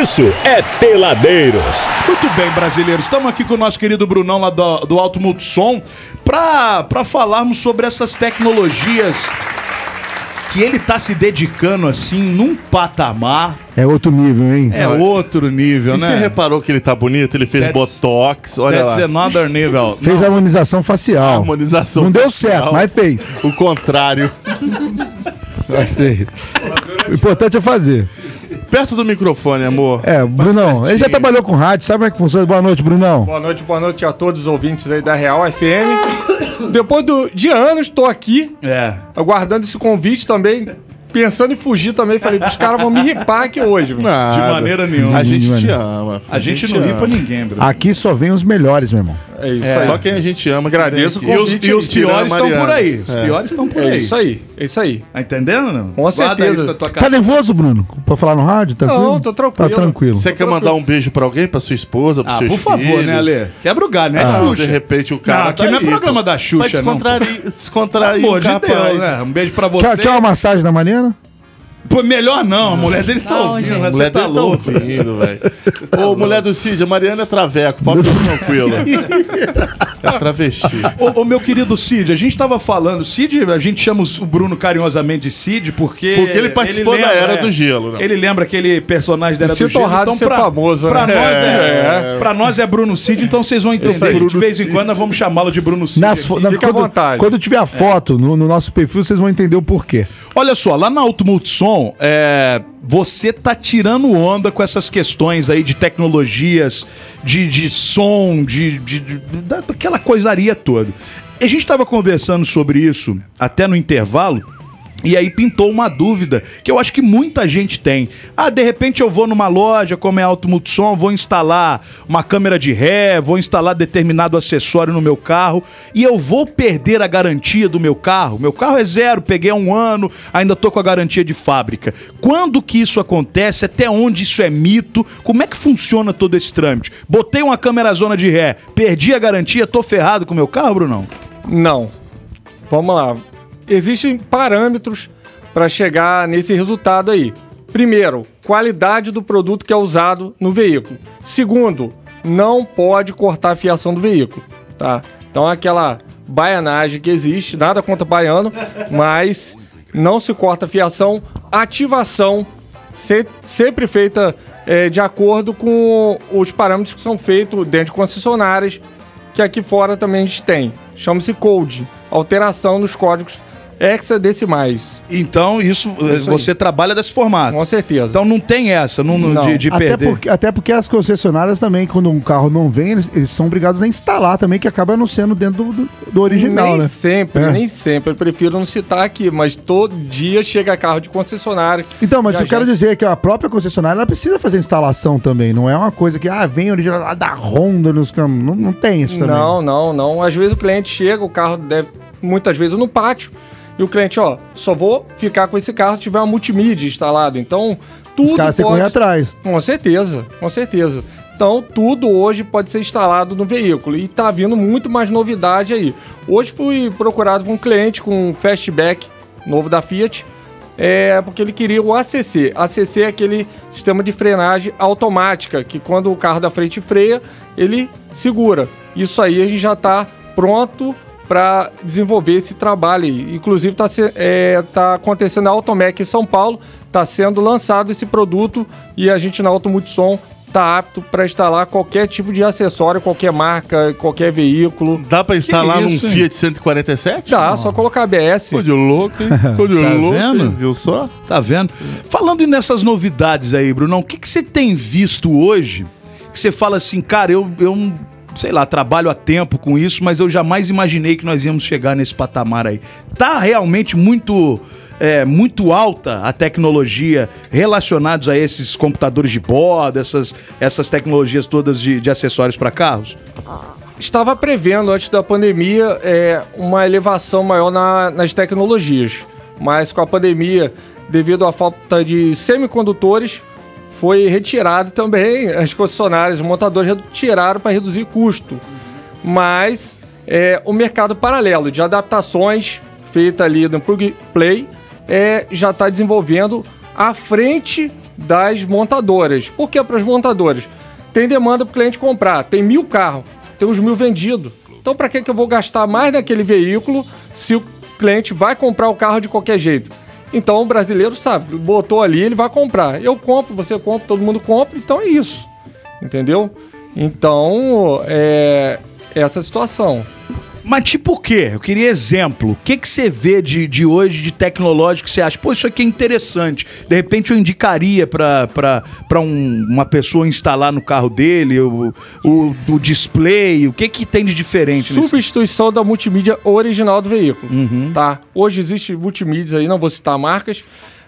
isso é Peladeiros. Muito bem, brasileiros. Estamos aqui com o nosso querido Brunão lá do, do Alto Multissom para falarmos sobre essas tecnologias que ele tá se dedicando assim num patamar. É outro nível, hein? É outro nível, E né? você reparou que ele tá bonito? Ele fez That's- botox, olha That's lá. another nível. Fez a harmonização facial. Harmonização Não deu facial. certo, mas fez. O contrário. Gostei. O importante é fazer. Perto do microfone, amor. É, Brunão, ele já trabalhou com rádio, sabe como é que funciona? Boa noite, Brunão. Boa noite, boa noite a todos os ouvintes aí da Real FM. Depois do- de anos, estou aqui, É. aguardando esse convite também, pensando em fugir também. Falei, os caras vão me ripar aqui hoje. mano. Nada. De maneira nenhuma. A gente De te ama. A gente não te ri pra ama. ninguém, Bruno. Aqui só vem os melhores, meu irmão. É isso aí. Só quem a gente ama. Agradeço o aqui. E os, convite e os piores estão por Mariana. aí. Os É. piores estão por É aí. isso aí, é isso aí. Tá entendendo, não? Com Guarda certeza. Tá nervoso, Bruno? Pra falar no rádio? Tranquilo? Não, tô tranquilo. Tá tranquilo. Você quer mandar um beijo pra alguém? Pra sua esposa, pros Ah, seus por favor, filhos? né, Ale? Quebra o galho, né, Ah, Xuxa? de repente o cara. Não, aqui tá não é aí, programa pô. da Xuxa, Pra descontrair, descontrair Amor de. Deus, né? Um beijo pra você. Quer, quer uma massagem da Mariana? Pô, melhor não, a mulher dele tá Não, ouvindo, né? A Você mulher tá tá louco. ouvindo, velho. Ô, mulher do Cid, a Mariana é traveco, pode ficar tranquila. É travesti. Ô, ô, meu querido Cid, a gente tava falando, Cid, a gente chama o Bruno carinhosamente de Cid porque. Porque ele participou da Era do Gelo, né? Ele lembra aquele personagem da Era do Sinto Gelo. Então, ser famoso, pra né? nós é, É. pra nós é Bruno Cid, então vocês vão entender. aí. que de vez em Cid. quando nós vamos chamá-lo de Bruno Cid. Nas na- fica à quando, vontade. quando tiver a foto no, no nosso perfil, vocês vão entender o porquê. Olha só, lá na Auto Multissom, é, você tá tirando onda com essas questões aí de tecnologias, de, de som, de, de- de- da- daquela coisaria toda. A gente tava conversando sobre isso até no intervalo. E aí pintou uma dúvida que eu acho que muita gente tem. Ah, de repente eu vou numa loja como é Auto Multissom, vou instalar uma câmera de ré, vou instalar determinado acessório no meu carro e eu vou perder a garantia do meu carro. Meu carro é zero, peguei um ano, ainda tô com a garantia de fábrica. Quando que isso acontece? Até onde isso é mito? Como é que funciona todo esse trâmite? Botei uma câmera zona de ré, perdi a garantia, tô ferrado com o meu carro, Brunão? Não. Vamos lá. Existem parâmetros para chegar nesse resultado aí. Primeiro, qualidade do produto que é usado no veículo. Segundo, não pode cortar a fiação do veículo, tá? Então aquela baianagem que existe, nada contra baiano, mas não se corta a fiação. Ativação se- sempre feita eh, de acordo com os parâmetros que são feitos dentro de concessionárias, que aqui fora também a gente tem. Chama-se code, alteração nos códigos hexadecimais. Então, isso, eh, Isso aí. você trabalha desse formato. Com certeza. Então não tem essa não, não- de, de Até perder. porque, até porque as concessionárias também, quando um carro não vem, eles, eles são obrigados a instalar também, que acaba não sendo dentro do, do- do original, nem né? sempre, É. nem sempre. Eu prefiro não citar aqui, mas todo dia chega carro de concessionária. Então, mas eu quero dizer que a própria concessionária ela precisa fazer instalação também. Não é uma coisa que, ah, vem original lá da Honda nos campos. Não, não tem isso também. Não, não, não. Às vezes o cliente chega, o carro deve, muitas vezes no pátio, e o cliente, ó, só vou ficar com esse carro se tiver uma multimídia instalado. Então, tudo Os caras que correr atrás. Com certeza, com certeza. Então, tudo hoje pode ser instalado no veículo e tá vindo muito mais novidade aí. Hoje fui procurado por um cliente com um fastback novo da Fiat, é porque ele queria o ACC. ACC é aquele sistema de frenagem automática, que quando o carro da frente freia, ele segura. Isso aí a gente já está pronto para desenvolver esse trabalho aí. Inclusive está tá acontecendo na Automec em São Paulo, está sendo lançado esse produto e a gente na Auto Multissom está apto para instalar qualquer tipo de acessório, qualquer marca, qualquer veículo. Dá pra instalar num hein? Fiat 147? Dá, só colocar ABS. Ficou de louco, hein? Ficou de Tá louco, vendo? hein? viu só? Tá vendo? Falando nessas novidades aí, Brunão, o que, que você tem visto hoje que você fala assim, cara, eu, eu sei lá, trabalho há tempo com isso, mas eu jamais imaginei que nós íamos chegar nesse patamar aí. Tá realmente muito. é, muito alta a tecnologia relacionados a esses computadores de bordo, essas, essas tecnologias todas de, de acessórios para carros? estava prevendo antes da pandemia é, uma elevação maior na- nas tecnologias, mas com a pandemia, devido à falta de semicondutores, foi retirado também as concessionárias, os montadores retiraram para reduzir custo. Mas é, o mercado paralelo de adaptações feita ali no Plug Play é, já está desenvolvendo à frente das montadoras. Por que para as montadoras? Tem demanda para o cliente comprar, tem mil carros, tem uns mil vendidos. Então, para que, que eu vou gastar mais naquele veículo se o cliente vai comprar o carro de qualquer jeito? Então, o brasileiro sabe, botou ali, ele vai comprar. Eu compro, você compra, todo mundo compra, então é isso. Entendeu? Então, é essa situação. Mas tipo o quê? Eu queria exemplo. O que, que você vê de, de hoje, de tecnológico, que você acha? Pô, isso aqui é interessante. De repente eu indicaria pra um- uma pessoa instalar no carro dele o, o, o display. O que que tem de diferente? Substituição da multimídia original do veículo, tá? Hoje existe multimídias aí, não vou citar marcas,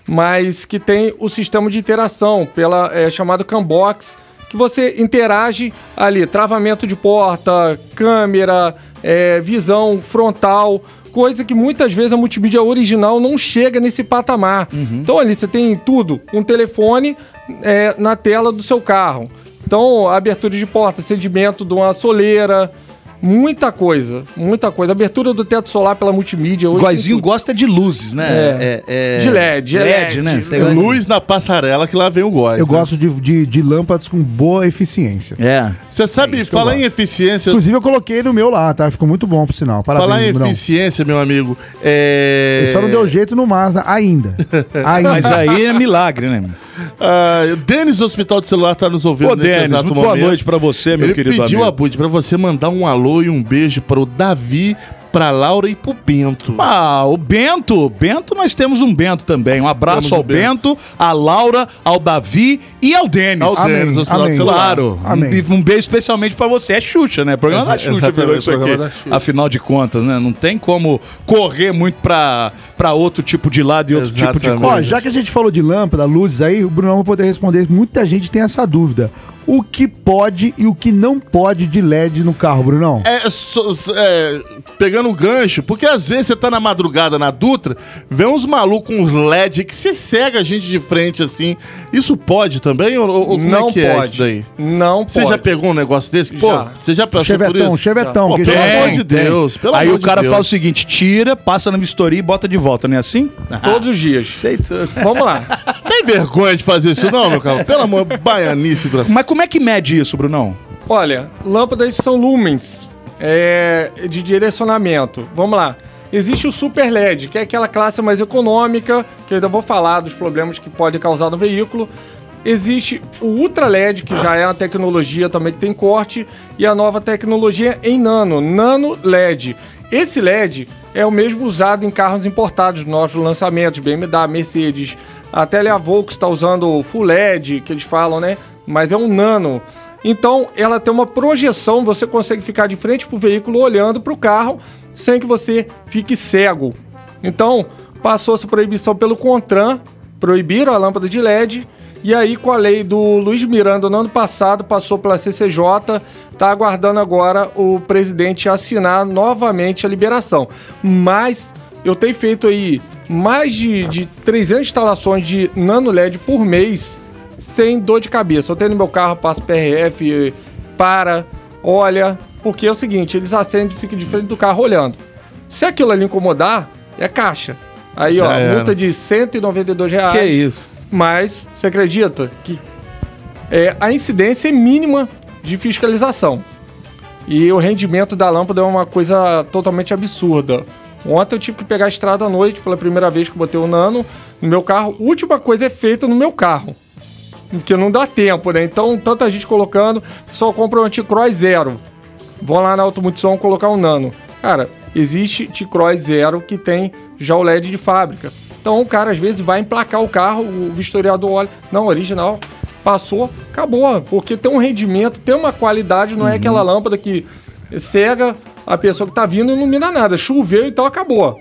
mas que tem o sistema de interação pela é, chamado Cambox, que você interage ali, travamento de porta, câmera, é, visão frontal, coisa que muitas vezes a multimídia original não chega nesse patamar. Então ali você tem tudo, um telefone é, na tela do seu carro. Então, abertura de porta, acendimento de uma soleira, muita coisa, muita coisa. Abertura do teto solar pela multimídia. O hoje Goizinho gosta de luzes, né? É. É- é- De LED, é LED. né? Você É gosta de- luz na passarela que lá vem o góis. Eu né? gosto de, de, de lâmpadas com boa eficiência. É. Você sabe, É falar em eficiência. Inclusive, eu coloquei no meu lá, tá? Ficou muito bom, por sinal. Parabéns, Falar em Brunão. eficiência, meu amigo. É... Ele só não deu jeito no Mazda ainda. ainda. Mas aí é milagre, né? O Denis do Hospital de Celular tá nos ouvindo Ô, Denis, muito boa noite pra você, meu Ele querido pediu, amigo. Abud, pra você mandar um alô e um beijo para o Davi, pra Laura e pro Bento. Ah, o Bento. Bento, nós temos um Bento também. Um abraço Temos ao Bento. Bento, à Laura, ao Davi e ao Denis. Ao Amém, Denis Hospital amém. Claro. Amém. Um, um beijo especialmente pra você. É Xuxa, né? Programa da Xuxa exatamente, virou isso aqui. Afinal de contas, né? Não tem como correr muito pra, pra outro tipo de lado e outro tipo de Exatamente. Ó, coisa. já que a gente falou de lâmpada, luzes aí, o Brunão vai poder responder. Muita gente tem essa dúvida. O que pode e o que não pode de LED no carro, Brunão? É, só- é, pegando o gancho, porque às vezes você tá na madrugada na Dutra, vê uns malucos com uns LED que você cega a gente de frente assim. Isso pode também? Ou, ou como não é que é pode. isso daí? Não Você pode. já pegou um negócio desse? Pô, Já. você já passou por Chevetão, isso? chevetão. Que pelo amor de Deus, pelo Aí amor o de cara Deus. fala o seguinte: tira, passa na vistoria e bota de volta, não é assim? Todos os dias. Sei tudo. Vamos lá. Tem vergonha de fazer isso não, meu cara? Pelo amor, baianice do Mas como é que mede isso, Brunão? Olha, lâmpadas são lumens é, de direcionamento. Vamos lá. Existe o Super LED, que é aquela classe mais econômica, que eu ainda vou falar dos problemas que pode causar no veículo. Existe o Ultra LED, que já é uma tecnologia também que tem corte, e a nova tecnologia em nano, Nano LED. Esse LED é o mesmo usado em carros importados, novos lançamentos, BMW, Mercedes, até a Volks está usando o Full LED, que eles falam, né? Mas é um nano. Então, ela tem uma projeção, você consegue ficar de frente para o veículo olhando para o carro sem que você fique cego. Então, passou essa proibição pelo CONTRAN, proibiram a lâmpada de LED, e aí com a lei do Luiz Miranda no ano passado, passou pela CCJ, está aguardando agora o presidente assinar novamente a liberação. Mas eu tenho feito aí mais de, de 300 instalações de nano LED por mês, sem dor de cabeça. Eu tenho no meu carro, passo PRF, para, olha, porque é o seguinte, eles acendem e ficam de frente do carro olhando. Se aquilo ali incomodar, é caixa. Aí, Já ó, era. multa de 192 reais. Que isso? Mas você acredita que é, a incidência é mínima de fiscalização. E o rendimento da lâmpada é uma coisa totalmente absurda. Ontem eu tive que pegar a estrada à noite pela primeira vez que eu botei o Nano no meu carro. Última coisa é feita no meu carro. Porque não dá tempo, né? Então, tanta gente colocando, só compra um anticross zero. Vão lá na Automultissom colocar um Nano. Cara, existe T-Cross zero que tem já o LED de fábrica. Então o cara às vezes vai emplacar o carro, o vistoriador olha, não, original, passou, acabou. Porque tem um rendimento, tem uma qualidade, não é aquela lâmpada que cega a pessoa que tá vindo e não ilumina nada. Choveu, então acabou.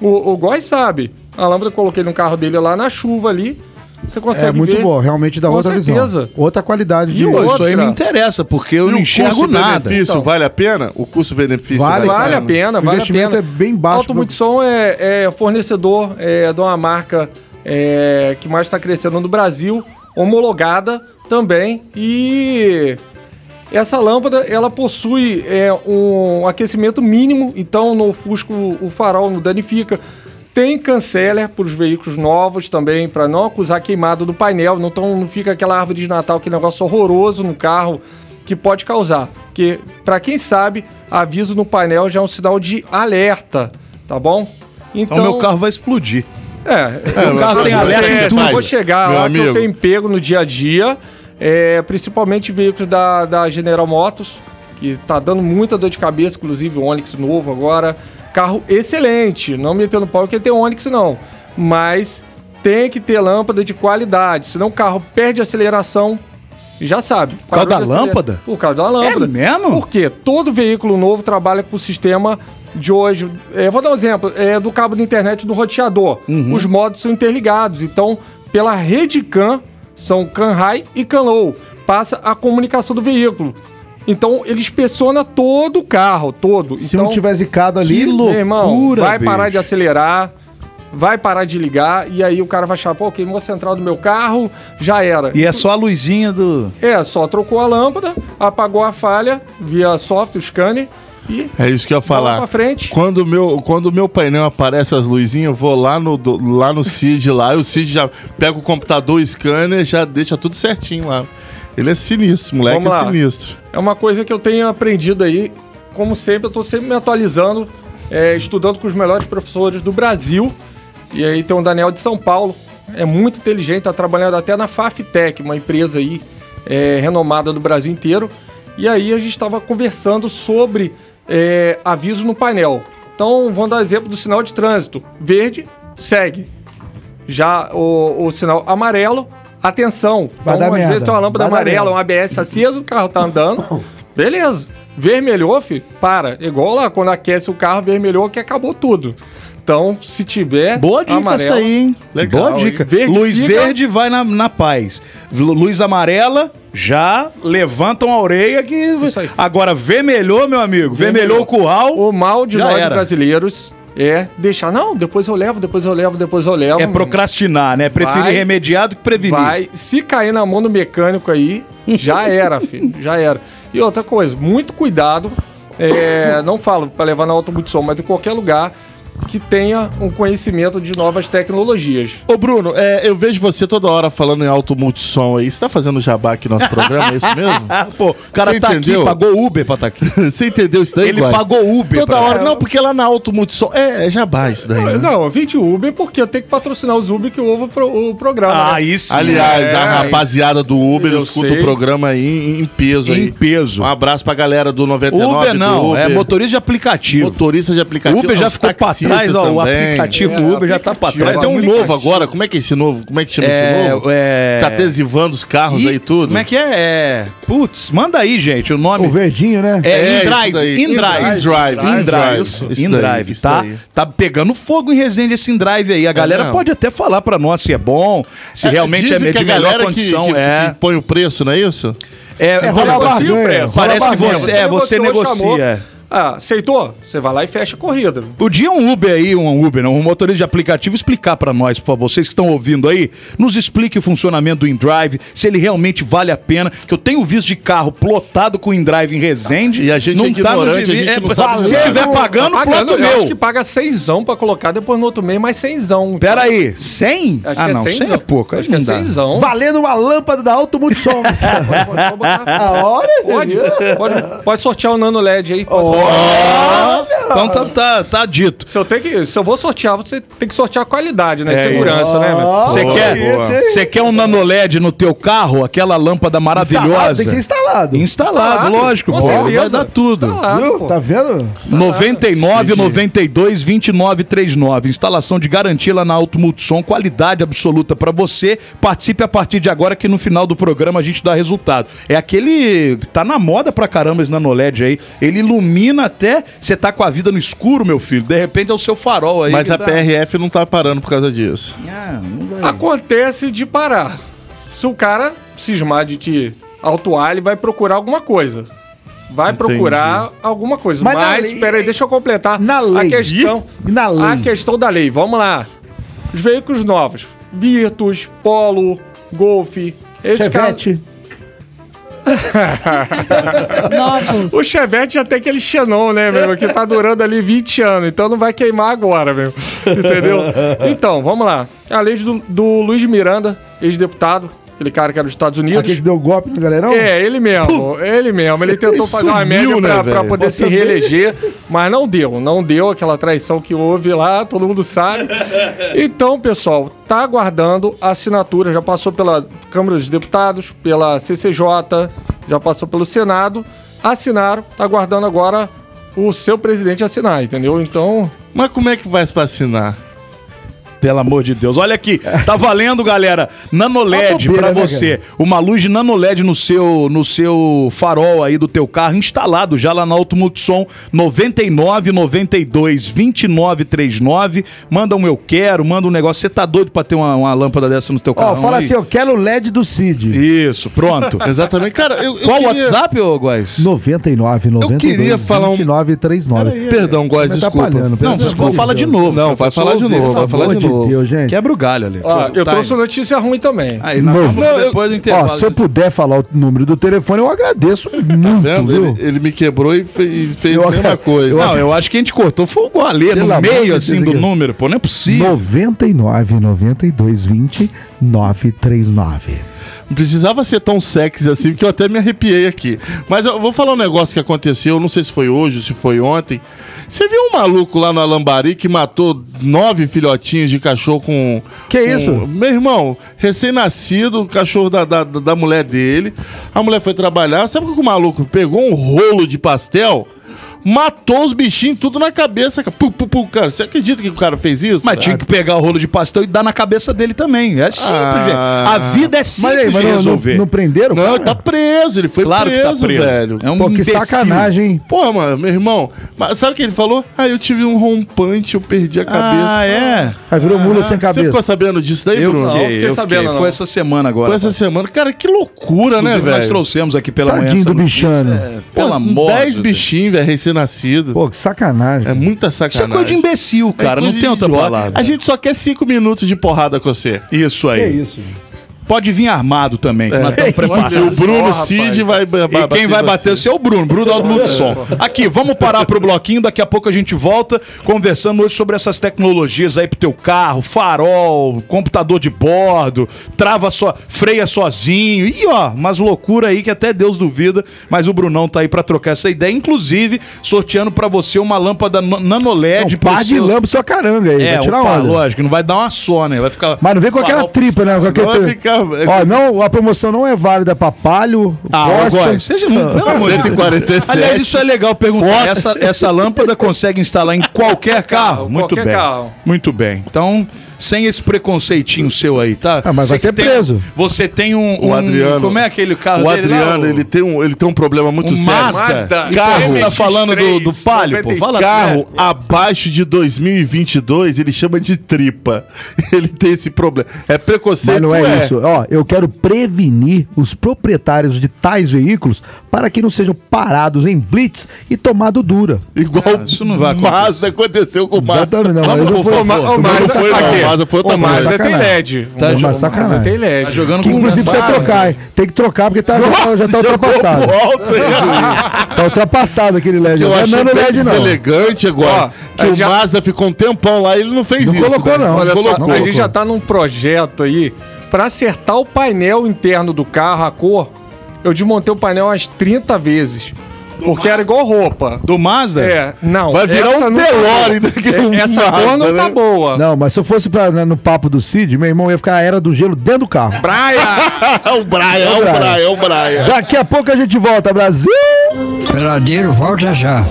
O, o Góis sabe. A lâmpada eu coloquei no carro dele lá na chuva ali. Você consegue É muito ver. bom, realmente dá Com outra certeza. visão. Outra qualidade de. E Pô, outra- isso aí me interessa, porque eu E não o enxergo nada. custo-benefício Então. vale a pena? O custo-benefício Vale, Vale a pena, O vale a investimento pena. é bem baixo Automultissom é, é fornecedor é, de uma marca é, que mais está crescendo no Brasil, homologada também. E essa lâmpada ela possui é, um aquecimento mínimo, então no ofusco o farol não danifica. Tem canceller para os veículos novos também, para não acusar queimado do painel. Não, tão, não fica aquela árvore de Natal, que negócio horroroso no carro que pode causar. Porque, para quem sabe, aviso no painel já é um sinal de alerta, tá bom? Então, meu carro vai explodir. É, o carro tem alerta em é, tudo. Eu vou chegar Meu lá amigo. que eu tenho pego no dia a dia, é, principalmente veículos da, da General Motors, que tá dando muita dor de cabeça, inclusive o Onix novo agora. Carro excelente, não metendo pau que tem Onix não, mas tem que ter lâmpada de qualidade, senão o carro perde aceleração. Já sabe. Por causa da lâmpada? Por causa da lâmpada. É mesmo? Por quê? Todo veículo novo trabalha com o sistema de hoje. É, vou dar um exemplo. É do cabo de internet do roteador. Uhum. Os modos são interligados. Então, pela rede CAN, são CAN High e CAN Low. Passa a comunicação do veículo. Então, ele inspeciona todo o carro, todo. Se então, não tiver zicado ali, Que louco. meu irmão, loucura, vai parar bicho. de acelerar, vai parar de ligar, e aí o cara vai achar, pô, queimou a central do meu carro, já era. E é só a luzinha do. É, só trocou a lâmpada, apagou a falha via software, scanner e É isso que eu ia bola falar. pra frente. Quando o meu, quando o meu painel aparece as luzinhas, eu vou lá no, do- lá no CID lá, e o CID já pega o computador, o scanner, já deixa tudo certinho lá. Ele é sinistro, moleque é sinistro. É uma coisa que eu tenho aprendido aí. Como sempre, eu tô sempre me atualizando, é, estudando com os melhores professores do Brasil. E aí tem o Daniel de São Paulo. É muito inteligente, tá trabalhando até na Faftec, uma empresa aí é, renomada do Brasil inteiro. E aí a gente estava conversando sobre é, aviso no painel. Então, vamos dar exemplo do sinal de trânsito. Verde, segue. Já o, o sinal amarelo, atenção. Vai dar então, às merda. vezes tem uma lâmpada Vai amarela, um ABS aceso, o carro tá andando. Beleza. Vermelhou, fi, para. Igual lá, quando aquece o carro, vermelhou que acabou tudo. Então, se tiver. Boa dica amarelo, essa aí, hein? Legal, Boa dica. Verde luz siga. verde vai na, na paz. Lu- Luz amarela, já levantam a orelha que. Isso aí. Agora, vermelhou, meu amigo. Vermelhou o curral. O mal de nós era. brasileiros é deixar. Não, depois eu levo, depois eu levo, depois eu levo. É procrastinar, né? Preferir Vai. remediar do que prevenir. Vai, se cair na mão do mecânico aí, já era, filho, já era. E outra coisa, muito cuidado, é, não falo para levar na automultissom, mas em qualquer lugar que tenha um conhecimento de novas tecnologias. Ô Bruno, é, eu vejo você toda hora falando em alto multissom aí. Você tá fazendo jabá aqui no nosso programa, é isso mesmo? Ah, pô, o cara Você tá entendeu? aqui, pagou Uber pra estar aqui. Você entendeu isso daí, Ele Guai? pagou Uber Toda pra- hora. Não, porque lá na Alto Multissom. É, é jabá isso daí. né? Não, eu vim de Uber porque eu tenho que patrocinar os Uber que ouve o, pro- o programa. né? Aí sim. Aliás, É, a rapaziada do Uber eu escuta sei. o programa aí em, em peso aí. Em peso. Um abraço pra galera do 99 Uber do não, Uber. é motorista de aplicativo. Motorista de aplicativo. Uber já ficou pra taxistas trás, ó. O também. aplicativo É, Uber já tá pra trás. Vai ter um novo agora. Como é que é esse novo? Como é que chama esse É, novo? é... Tá adesivando os carros Ih, aí tudo. Como é que é? é... Putz, manda aí, gente, o nome. o verdinho, né? É, É, InDrive. InDrive, InDrive, InDrive, InDrive, tá? Tá pegando fogo em Resende esse InDrive aí. A galera não. pode até falar pra nós se é bom, se É, realmente é de a melhor galera que- condição. que, é, que põe o preço, não é isso? é, É rola parece- barganha, preço. rola Parece que você, é, você negocia. Ah, aceitou? Você vai lá e fecha a corrida. Podia um Uber aí, um Uber, não, um motorista de aplicativo explicar pra nós, por favor, vocês que estão ouvindo aí, nos explique o funcionamento do InDrive, se ele realmente vale a pena, que eu tenho visto de carro plotado com InDrive em Resende. E a gente é ignorante, a gente não sabe Se estiver pagando, Tá ploto eu acho meu. que paga seizão pra colocar, depois no outro mês mais cenzão. Pera aí, 100? Acho ah, que não, 100 é cenzão. pouco. Acho que é não dá. cenzão. Valendo uma lâmpada da Alto Multissom. Pode, A hora, pode, pode, pode sortear o Nano LED aí. Oh. Pode Então tá, tá, tá dito. Se eu, tenho que, se eu vou sortear, você tem que sortear a qualidade, né? É, Segurança, né, meu? Você Boa, quer, boa. você quer um nanoled no teu carro? Aquela lâmpada Instalado, maravilhosa? tem que ser instalado. Instalado, Instalado, lógico, com pô, vai certeza. dar tudo. Instalado, Viu? pô. Tá vendo? 99 92 29 39. Instalação de garantia lá na Auto Multissom, qualidade absoluta pra você. Participe a partir de agora que no final do programa a gente dá resultado. É aquele tá na moda pra caramba esse nanoled aí. Ele ilumina até você tá com a vida no escuro, meu filho. De repente é o seu farol aí. Mas a tá- PRF não tá parando por causa disso. Ah. Acontece de parar. Se o cara cismar de te autuar, ele vai procurar alguma coisa. Vai procurar alguma coisa. Mas na Mas, lei- peraí, deixa eu completar. Na lei. A questão, E na lei? A questão da lei. Vamos lá. Os veículos novos. Virtus, Polo, Golf. Caras... Chevette. Novos. O Chevette já tem aquele Xenon, né, meu? Que tá durando ali 20 anos, então não vai queimar agora, meu. Entendeu? Então, vamos lá. A lei do, do Luiz Miranda, ex-deputado, aquele cara que era dos Estados Unidos. Aquele que deu golpe no galerão? É, ele mesmo, ele mesmo. Ele tentou Ele fazer uma sumiu, média né, pra, pra poder se reeleger, mas não deu. Não deu aquela traição que houve lá, todo mundo sabe. Então, pessoal, tá aguardando a assinatura. Já passou pela Câmara dos Deputados, pela CCJ, já passou pelo Senado. Assinaram, tá aguardando agora o seu presidente assinar, entendeu? Então, Mas como é que vai pra assinar? Pelo amor de Deus. Olha aqui, tá valendo, galera. NanoLED pra né, você. Uma luz de NanoLED no seu, no seu farol aí do teu carro, instalado já lá na Auto Multissom 99 92 29 39. Manda um eu quero, manda um negócio. Você tá doido pra ter uma, uma lâmpada dessa no teu carro? Ó, fala assim, eu quero o LED do Cid. Isso, pronto. Exatamente. Cara, eu, eu Qual o queria- WhatsApp, ô Góis? 99, 92, queria falar um- 29 39. Perdão, Góis, Mas desculpa. atrapalhando, Não, desculpa, fala de novo. Não, vai falar de novo, vai falar amor de. Deus, gente. Quebra o galho ali. ó, eu Tá trouxe notícia ruim também. Aí, nós Novo. vamos depois do Ó, intervalo. se eu puder falar o número do telefone, eu agradeço muito, Vendo? viu? Ele, ele me quebrou e fe- e fez Eu- a mesma coisa. Não, eu acho que a gente cortou foi o Gualê no meio, assim, do aqui. número, pô. Não é possível. 99 92 20 939. Não precisava ser tão sexy assim, porque eu até me arrepiei aqui. Mas eu vou falar um negócio que aconteceu, não sei se foi hoje, se foi ontem. Você viu um maluco lá no Alambari que matou nove filhotinhos de cachorro com. Que com- isso? Meu irmão, recém-nascido, cachorro da, da, da mulher dele. A mulher foi trabalhar. Sabe o que o maluco pegou um rolo de pastel? Matou os bichinhos tudo na cabeça. cara. Pum, pum, pum, cara. Você acredita que o cara fez isso? Mas tinha que pegar o rolo de pastel e dar na cabeça dele também. É simples, Ah. velho. A vida é simples Mas aí, mas de não, não, resolver. não prenderam? Não, cara? ele tá preso. Ele foi claro preso, que tá preso. velho. É um Pô, que imbecil. sacanagem, hein? Pô, mano, meu irmão, mas sabe o que ele falou? Ah, eu tive um rompante, eu perdi a cabeça. Ah, é? Aí virou mula sem Você ficou cabeça. sabendo disso daí, Eu Bruno? fiquei, fiquei eu sabendo, fiquei. não. Foi essa semana agora. Foi essa semana. Cara, que loucura, né, Inclusive, nós velho? trouxemos aqui pela manhã Tadinho do bichano. É, Pô, pelo amor 10 de Deus. bichinhos, velho, recém-nascido. Pô, que sacanagem. É muita Isso é sacanagem. coisa de imbecil, É cara. não coisa tem outra palavra. A gente só quer 5 minutos de porrada com você. Isso aí. isso? Pode vir armado também, que nós estamos E preparados. o Bruno Ó, Cid vai, vai E quem vai bater seu é o Bruno, Bruno do Multissom. Aqui, vamos parar pro bloquinho, daqui a pouco a gente volta conversando hoje sobre essas tecnologias aí pro teu carro, farol, computador de bordo, trava só, freia sozinho. E ó, umas loucura aí que até Deus duvida, mas o Brunão tá aí pra trocar essa ideia, inclusive sorteando pra você uma lâmpada no- nanoled Um par de seu- lâmpada sua caranga aí, É, vai tirar um par, onda. lógico, não vai dar uma só, né? Vai ficar Mas não vem com aquela tripa, né? Com aquele... vai ficar- Ó, não, a promoção não é válida pra Palio, Ah, agora, seja não, pelo amor de Deus. 147. Aliás, isso é legal perguntar. Essa, essa lâmpada consegue instalar em qualquer carro? Muito qualquer bem. carro. Muito bem. Então, sem esse preconceitinho seu aí, tá? Ah, mas vai Você ser tem- preso. Você tem um, O um- Adriano. Como é aquele carro O dele lá, Adriano, o- ele, tem um, ele tem um problema muito um sério. Mazda. Mazda. Carro, tá MX-3, falando do, do Palio, pô. Fala Carro sério. abaixo de 2022, ele chama de tripa. Ele tem esse problema. É preconceito. Mas não é, isso. Ó, eu quero prevenir os proprietários de tais veículos para que não sejam parados em blitz e tomado dura. Igual Ah, isso não vai acontecer. Mazda aconteceu com o Mazda. Exatamente, não. Mas eu vou- O Mazda foi, foi não. O Mazda foi outra coisa. tem Sacanagem. LED. Tá Mazda sacanagem. tem LED. Tá jogando Que com inclusive precisa trocar, hein? Tem que trocar porque tá, já, já tá ultrapassado. Tá ultrapassado aquele LED. Eu Não é nano LED, não. deselegante agora. Ó, que o já- Mazda ficou um tempão lá e ele não fez Não isso. colocou, né? não. Olha Não só, colocou. a gente já tá num projeto aí pra acertar o painel interno do carro, a cor. Eu desmontei o painel umas 30 vezes. Porque era igual roupa. Do Mazda? É, não. Vai virar essa um tá Delore boa. daqui a um É, Essa Mazda, cor não né? tá boa. Não, mas se eu fosse pra, né, no papo do Cid, meu irmão ia ficar a era do gelo dentro do carro. Praia! É o Brian, é o. Brian, é o Brian. Daqui a pouco a gente volta, Brasil! Peladeiro, volta já.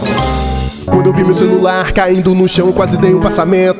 Quando eu vi meu celular caindo no chão, quase dei um passamento.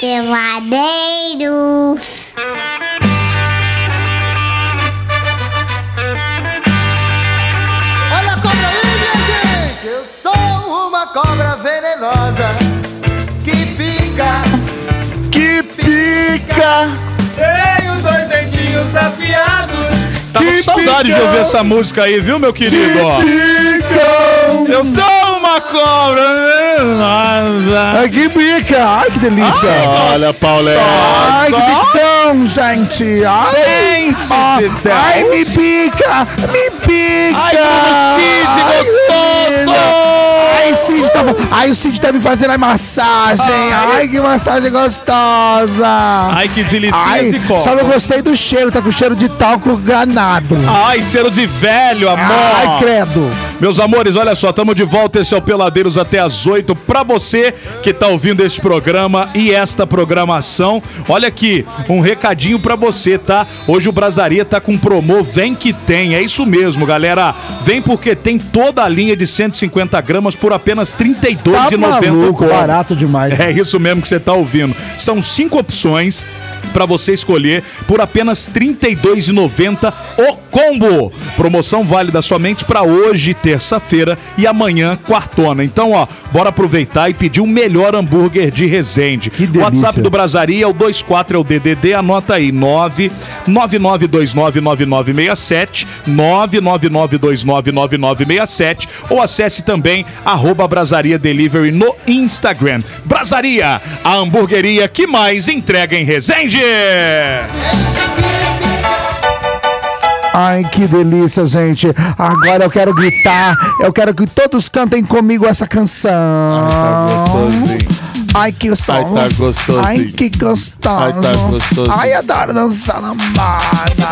Peladeiros. Olha a cobra aí, minha cobra venenosa que pica, Que pica! tem os dois dentinhos afiados. Tá com saudade de ouvir essa música aí, viu, meu querido? Ó. Eu sou uma cobra venenosa. Ai, que bica! Ai, que delícia! Olha, Paulé. Ai, que bicão, gente! Ai, Gente, ah, Cidel. ai, me pica! Me pica! Ai, Cid, gostoso! Ai, Cid tá, ai, o Cid tá me fazendo a massagem! Ai, que massagem gostosa! Ai, que delícia Ai, copo. só não gostei do cheiro, tá com cheiro de talco granado. Ai, cheiro de velho, amor. Ai, credo. Meus amores, olha só, estamos de volta. Esse é o Peladeiros até às 8. Pra você que tá ouvindo este programa e esta programação, olha aqui, um recadinho pra você, tá? Hoje o Brasaria tá com promo Vem que tem. É isso mesmo, galera. Vem porque tem toda a linha de 150 gramas por apenas R$ Tá 32,90. maluco, o combo. barato demais. É isso mesmo que você tá ouvindo. São cinco opções para você escolher por apenas R$ 32,90 o combo. Promoção válida somente para hoje, terça-feira e amanhã, quartona. Então, ó, bora aproveitar e pedir o melhor hambúrguer de Resende. Que O delícia. WhatsApp do Brasaria é o 24 é o DDD, anota aí 999299967, 999299967 ou acesse também arroba Brasaria Delivery no Instagram. Brasaria, a hamburgueria que mais entrega em Resende. Ai, que delícia, gente. Agora eu quero gritar. Eu quero que todos cantem comigo essa canção. Ai, que gostoso. Ai, tá gostosinho. Ai, que gostoso. Ai, tá gostosinho. Ai, adoro dançar lambada.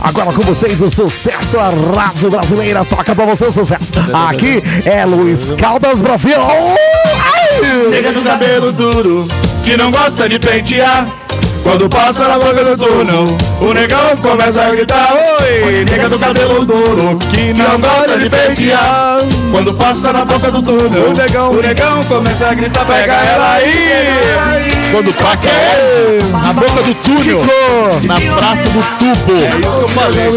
Agora com vocês o sucesso Arraso Brasileira toca pra você o sucesso. Aqui é Luiz Caldas Brasil. Ai! Nega do cabelo duro, que não gosta de pentear. Quando passa na boca do túnel, o negão começa a gritar: Oi, nega do cabelo duro, que não gosta de pentear. Quando passa na boca do túnel, o negão, o negão começa a gritar: Pega ela aí. Quando passa na boca do túnel, na praça do tubo. É isso que eu falei.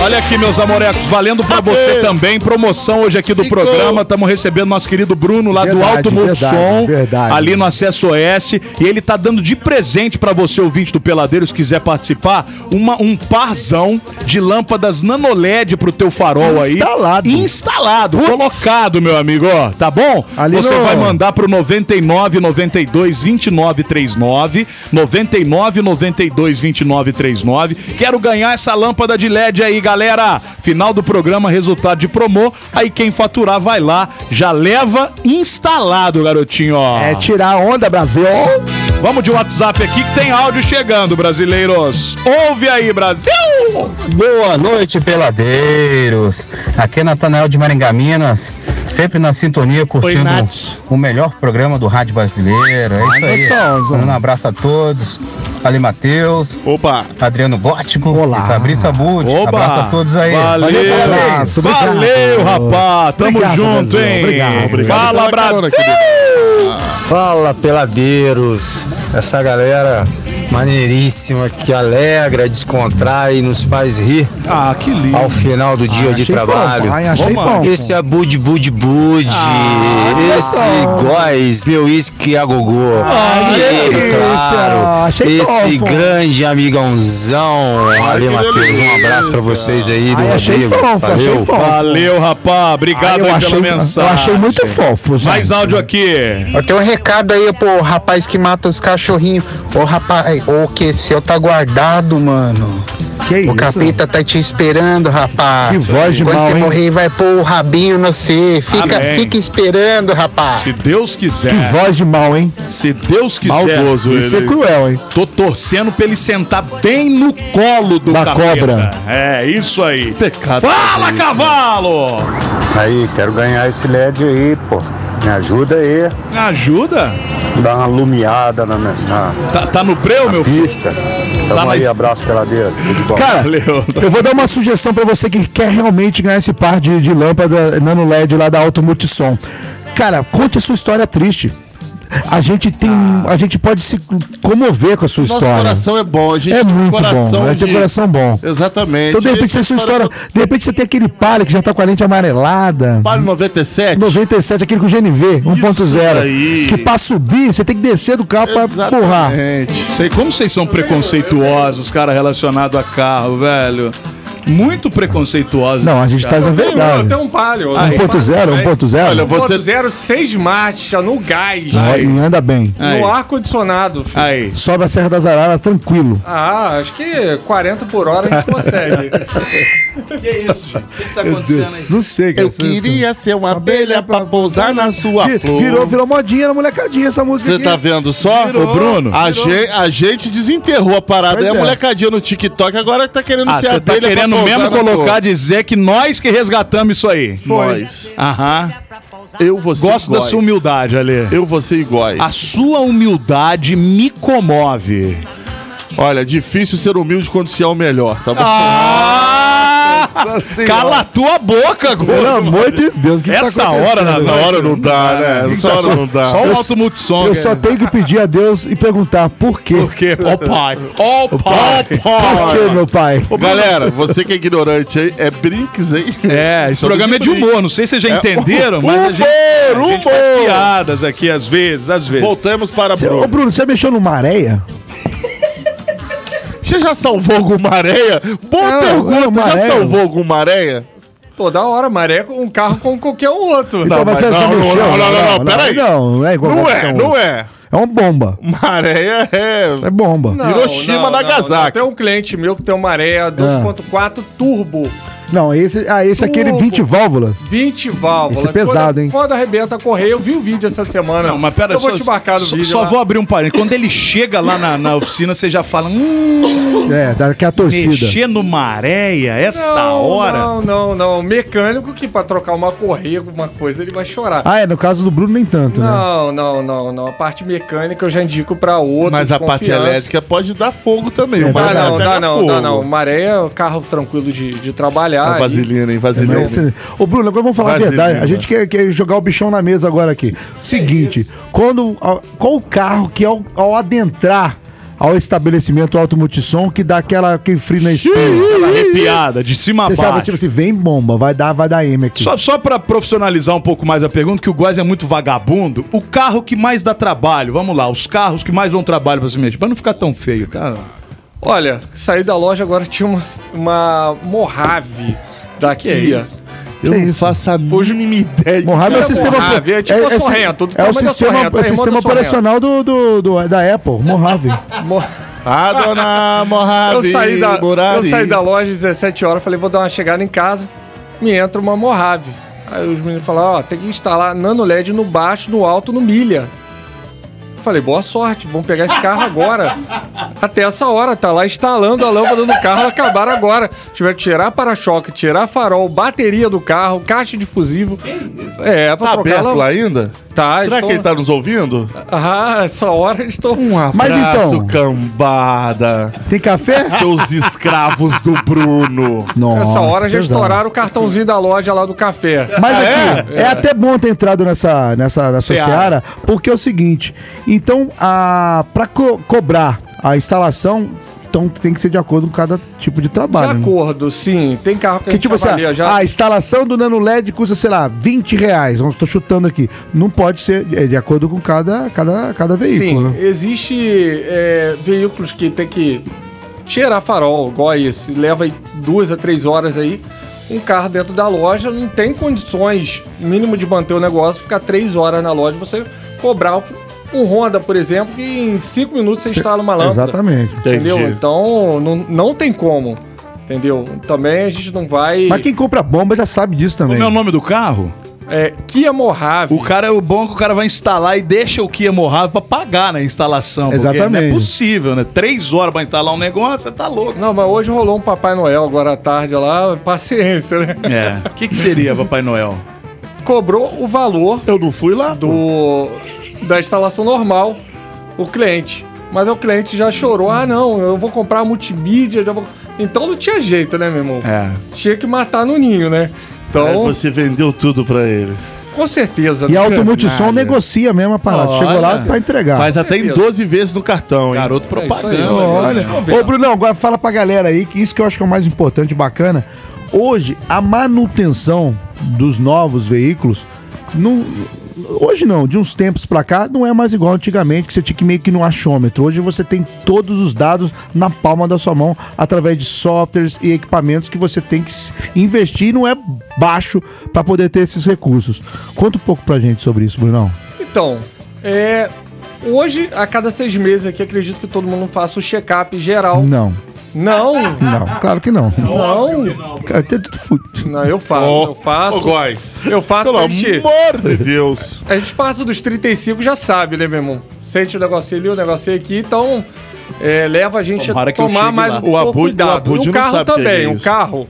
Olha aqui, meus amorecos, valendo pra você também. Promoção hoje aqui do programa. Estamos recebendo nosso querido Bruno lá do Verdade, Alto verdade, Multissom, verdade. ali no Acesso Oeste. E ele tá dando de presente pra você, ouvinte do Peladeiro, se quiser participar, uma, um parzão de lâmpadas nanoled pro teu farol aí. Instalado. Instalado, colocado, meu amigo, ó. Tá bom? Ali você no- vai mandar pro 99 92 29 39, 99 92 29 39. Quero ganhar essa lâmpada de LED aí, galera. Final do programa, resultado de promo. Aí quem faturar vai lá, já leva instalado, garotinho, ó. É tirar a onda, Brasil. Vamos de WhatsApp aqui que tem áudio chegando, brasileiros. Ouve aí, Brasil! Boa noite, peladeiros. Aqui é Natanael de Maringá, Minas. Sempre na sintonia, curtindo Nath. o melhor programa do Rádio Brasileiro. É isso aí. gostoso. Um abraço a todos. Ali, Matheus, Opa! Adriano Gótico Olá. Fabrício Abud. Oba! Abraço a todos aí. Valeu, abraço, obrigado. Valeu, rapaz. Tamo Obrigado, junto, Brasil. hein? Obrigado, obrigado Fala, pela carona, Brasil! Fala, peladeiros. Essa galera maneiríssima que alegra, descontrai e nos faz rir Ah, que lindo. ao final do dia de Achei trabalho. fofo. Ai, achei Vamos, fofo. Esse é Bud Bud Bud. esse góis, meu uísque a gogô. que e ele, claro, Achei esse fofo. grande amigãozão. Ali, que Matheus, um abraço pra vocês aí do Ai, achei Rodrigo. fofo, achei Valeu. fofo. Valeu, rapaz. Obrigado Ai, aí eu, pela achei, mensagem. eu achei muito fofo, gente. Mais áudio aqui. Eu tenho um recado aí pro rapaz que mata os cachorrinhos. Ô rapaz, o que seu tá guardado, mano. Que O isso? capeta tá te esperando, rapaz. Que voz de Quando mal, você hein? morrer, vai pôr o rabinho no você. Fica, Amém. fica esperando, rapaz. Se Deus quiser. Que voz de mal, hein? Se Deus quiser. Maldoso Isso é ele. cruel, hein? Tô torcendo pra ele sentar bem no colo do Da capeta. cobra. É, isso aí. Pecado. Fala, cavalo! Aí, quero ganhar esse LED aí, pô. Me ajuda aí. Me ajuda? Dá uma lumiada na, na, na Tá, tá no breu, meu filho? pista. Tamo Tá, mas- aí, abraço peladeira. De bom. Cara, Valeu. eu vou dar uma sugestão pra você que quer realmente ganhar esse par de, de lâmpada nano LED lá da Auto Multissom. Cara, conte a sua história triste. A gente tem. A gente pode se comover com a sua Nosso história. coração é bom, a gente É tem muito coração bom. A gente tem um coração bom. Exatamente. Então, de repente, se a sua história. De repente, você tem aquele palio que já tá com a lente amarelada. Palio 97? 97, aquele com GNV 1.0. aí. Que pra subir, você tem que descer do carro pra empurrar. Sei como vocês são preconceituosos, cara, relacionado a carro, velho. Muito preconceituosos. Não, a gente tá dizendo a Tem um- verdade. Tem um palio. Ah, 1.0, 1.0? Olha, você... 1.0, 6 marchas, no gás. Aí, anda bem. No ar-condicionado. filho. Aí. Sobe a Serra das Araras tranquilo. Ah, acho que 40 por hora a gente consegue. que isso, gente? O que tá Meu Deus. Não sei, cara. Eu queria ser uma abelha pra pousar na sua flor. Virou, virou modinha na molecadinha essa música Você aqui. tá vendo só? Virou, Ô, Bruno, a, gente, a gente desenterrou a parada. Pois e a é. molecadinha no TikTok agora tá querendo Ah, ser tá abelha pra querendo pousar mesmo colocar, dizer que nós que resgatamos isso aí. Nós. Aham. Eu vou ser Gosto da sua humildade, Ale. Eu vou ser iguais. A sua humildade me comove. Olha, difícil ser humilde quando se é o melhor, tá bom? Ah! Nossa Senhora. Cala a tua boca, gordo. Pelo amor de Deus, que Essa tá hora, acontecendo? na Essa hora não dá, né? Essa hora não dá. Só o alto multissom. Eu que só tenho que pedir a Deus e perguntar por quê? Por quê? Ó pai. Ó pai. Por quê, meu pai? Galera, você que é ignorante aí, é brinks, hein? É, esse programa é de brinks. humor. Não sei se vocês já É, entenderam, humor, mas a gente, a gente humor. faz piadas aqui às vezes, às vezes. Voltamos para Cê- Bruno. Ô, Bruno, você mexeu numa areia? Você já salvou alguma areia? Boa Não, pergunta. alguma Já areia? salvou alguma areia? Toda hora, maré com um carro como qualquer outro. Então, mas você mas não, mexeu? não, não, não, não, peraí. Não, não é igual Não é, um. não é. É uma bomba. Maréia é. É bomba. Não, Hiroshima, não, Nagasaki. não, não. Tem um cliente meu que tem uma maré 2.4 turbo. Não, esse, ah, esse é aquele Turbo. 20 válvulas. 20 válvulas. Esse é pesado, quando, hein? Quando arrebenta a correia, eu vi o vídeo essa semana. Não, mas pera, Eu vou só, te marcar no só, vídeo. só lá. vou abrir um parênteses. Quando ele chega lá na, na oficina, você já fala, hum, É, daqui a torcida. mexer numa areia, essa não, hora. Não, não, não. Mecânico que pra trocar uma correia, alguma coisa, ele vai chorar. Ah, é, no caso do Bruno nem tanto, né? Não, não, não, não. A parte mecânica eu já indico pra outro. Mas a parte elétrica pode dar fogo também. É O Dá Maré não, dá não, dá não. Maré é um carro tranquilo de, de trabalhar. A e- vaselina, hein? Vaselina. Mas, eh, Ô, Bruno, agora vamos falar a verdade. A gente quer, quer jogar o bichão na mesa agora aqui. Seguinte, quando, a- qual o carro que ao, ao adentrar ao estabelecimento Auto Multissom que dá aquela, aquele frio na espinha? Aquela arrepiada, de cima a Você baixo. sabe, tipo assim, vem bomba, vai dar, vai dar M aqui. Só, só pra profissionalizar um pouco mais a pergunta, que o Góis é muito vagabundo, o carro que mais dá trabalho, vamos lá, os carros que mais dão trabalho pra se mexer, pra não ficar tão feio, tá? Olha, saí da loja agora tinha uma, uma Mojave da Kia. Eu Que não isso? faço a mínima ideia. Mojave é o É sistema, Mojave, é tipo a é, Sorrento, é o da sistema, é o é sistema operacional do, do, do- da Apple, Mojave. Mo- A dona Mojave. Eu saí, da, eu saí da loja às 17 horas, falei, vou dar uma chegada em casa, me entra uma Mojave. Aí os meninos falaram, ó, tem que instalar nano LED no baixo, no alto, no milha. Eu falei, boa sorte, vamos pegar esse carro agora. Até essa hora, tá lá instalando a lâmpada do carro, acabaram agora. Tiver que tirar para-choque, tirar farol, bateria do carro, caixa de fusível. É, pra Tá trocar aberto lá ainda? Tá, Será estou- que ele tá nos ouvindo? Ah, essa hora estão... Um abraço, Mas então- cambada. Tem café? Seus escravos do Bruno. Nossa, Essa hora já pesado. estouraram o cartãozinho da loja lá do café. Mas aqui, é, até bom ter entrado nessa, nessa, nessa Seara. seara, porque é o seguinte: então, a, pra co- cobrar a instalação, então tem que ser de acordo com cada tipo de De trabalho. né? acordo, sim. Tem carro que, a Que gente tipo assim, avalia já. a instalação do Nano LED custa, sei lá, 20 reais. Vamos, tô chutando aqui. Não pode ser é de acordo com cada, cada, cada veículo. Sim, né? existe é, veículos que tem que cheirar farol, igual esse, leva duas a três horas aí. Um carro dentro da loja não tem condições mínimo de manter o negócio, ficar três horas na loja, você cobrar um Honda, por exemplo, que em cinco minutos você instala uma lâmpada. Exatamente. Entendeu? Entendi. Então não, não tem como. Entendeu? Também a gente não vai. Mas quem compra bomba já sabe disso também. Como é o nome do carro? É, Kia Mojave. O cara é o bom que o cara vai instalar e deixa o Kia Mojave pra pagar na instalação. Exatamente. Não é possível, né? Três horas pra instalar um negócio, você tá louco. Não, mas hoje rolou um Papai Noel agora à tarde lá, paciência, né? É. O que, que seria Papai Noel? Cobrou o valor Eu não fui lá. do da instalação normal, o cliente. Mas o cliente já chorou. Ah, não, eu vou comprar multimídia, já vou... Então não tinha jeito, né, meu irmão? É. Tinha que matar no ninho, né? Então, Aí você vendeu tudo pra ele. Com certeza. E a né? Automultissom Nada. negocia mesmo a parada. Olha. Chegou lá pra entregar. Faz até em 12 vezes no cartão, hein? Garoto É isso aí, propaganda. Olha, ô Brunão, agora fala pra galera aí, que isso que eu acho que é o mais importante e bacana. Hoje, a manutenção dos novos veículos, não, hoje não, de uns tempos pra cá, não é mais igual antigamente, que você tinha que ir meio que no achômetro. Hoje você tem todos os dados na palma da sua mão, através de softwares e equipamentos que você tem que investir, e não é baixo pra poder ter esses recursos. Conta um pouco pra gente sobre isso, Brunão. Então, é, hoje, a cada seis meses aqui, acredito que todo mundo faça o check-up geral. Não, Não, não, claro que não. não. Cara, tem tudo fu- Não, eu faço, eu faço. Ô, Góis. Eu faço Pelo pra gente. amor de Deus. A gente passa dos 35, já sabe, né, meu irmão? Sente o negocinho ali, o negocinho aqui, então é, leva a gente Tomara a que eu tomar chegue mais lá. um O pouco Abud- o cuidado. Abud E não o carro sabe o que também, é o isso. carro.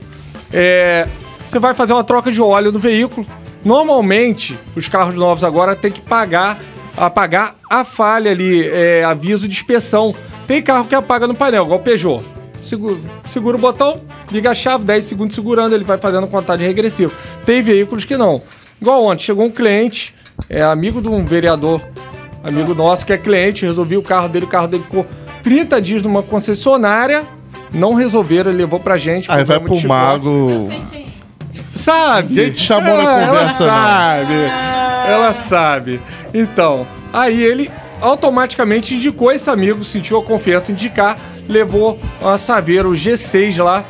é, você vai fazer uma troca de óleo no veículo. Normalmente, os carros novos agora tem que pagar, apagar a falha ali, é, aviso de inspeção. Tem carro que apaga no painel, igual o Peugeot. Segura, segura o botão, liga a chave, 10 segundos segurando, ele vai fazendo contagem regressiva. Tem veículos que não. Igual ontem, chegou um cliente, é amigo de um vereador, amigo nosso que é cliente, resolvi o carro dele, o carro dele ficou 30 dias numa concessionária, não resolveram, ele levou pra gente. Aí vai pro mago. Sabe? Quem te chamou na conversa, não? Ela sabe. Ela sabe. Então, aí ele automaticamente indicou esse amigo, sentiu a confiança em indicar, levou a Saveiro G6 lá.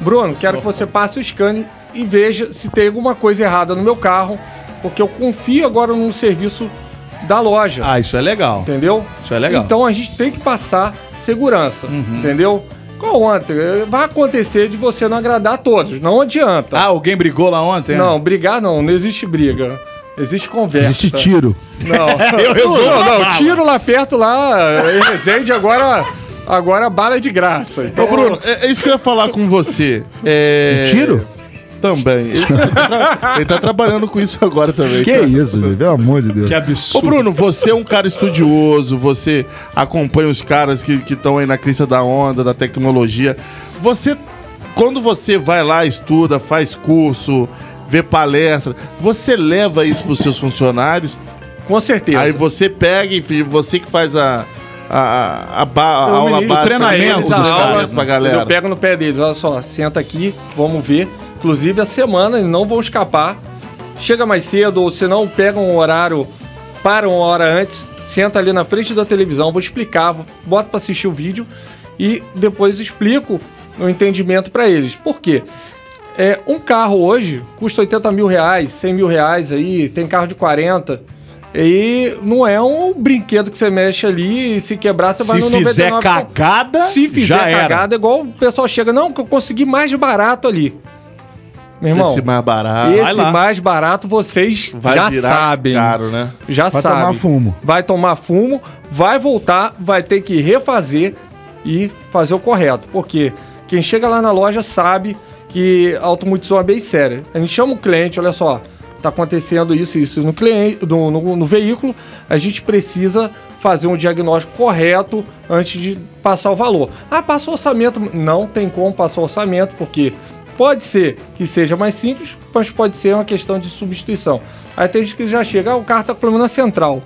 Bruno, quero que você passe o scanner e veja se tem alguma coisa errada no meu carro, porque eu confio agora no serviço da loja. Ah, isso é legal. Entendeu? Isso é legal. Uhum. Então a gente tem que passar segurança, entendeu? Igual ontem, vai acontecer de você não agradar a todos, não adianta. Ah, alguém brigou lá ontem? Não, brigar não, não existe briga. Existe conversa. Existe tiro. Não, eu resolvo. Não, não, tiro lá perto, lá, em Resende, agora, agora a bala é de graça. Então, Ô, Bruno, é, é isso que eu ia falar com você. É... Tiro? Também. Ele tá, ele tá trabalhando com isso agora também. Que isso, gente, pelo amor de Deus. Que Ô, absurdo. Bruno, você é um cara estudioso, você acompanha os caras que estão aí na crista da onda, da tecnologia. Você, quando você vai lá, estuda, faz curso, vê palestra, você leva isso pros seus funcionários? com certeza. Aí você pega, enfim, você que faz a, a, a, a ba- a Eu aula básica treinamento dos a caras aula, pra galera. Eu pego no pé deles, olha só, senta aqui, vamos ver. Inclusive a semana, eles não vão escapar. Chega mais cedo, ou se não, pega um horário, para uma hora antes, senta ali na frente da televisão, vou explicar, boto pra assistir o vídeo e depois explico o entendimento pra eles. Por quê? É, um carro hoje custa 80 mil reais, 100 mil reais aí, tem carro de 40. E não é um brinquedo que você mexe ali e se quebrar você vai Se no fizer 99. cagada, Se fizer já era. cagada, igual o pessoal chega, não, que eu consegui mais barato ali. Meu irmão, Esse mais barato. esse vai lá. mais barato vocês Vai já virar sabem. caro, né? Já Vai sabem. tomar fumo. Vai tomar fumo, vai voltar, vai ter que refazer e fazer o correto. Porque quem chega lá na loja sabe que a automutização é bem séria. A gente chama o cliente, olha só, tá acontecendo isso e isso no, cliente, no, no- no veículo, a gente precisa fazer um diagnóstico correto antes de passar o valor. Ah, passa o orçamento. Não tem como passar o orçamento, porque pode ser que seja mais simples, mas pode ser uma questão de substituição. Aí tem gente que já chega, ah, o carro tá com problema na central.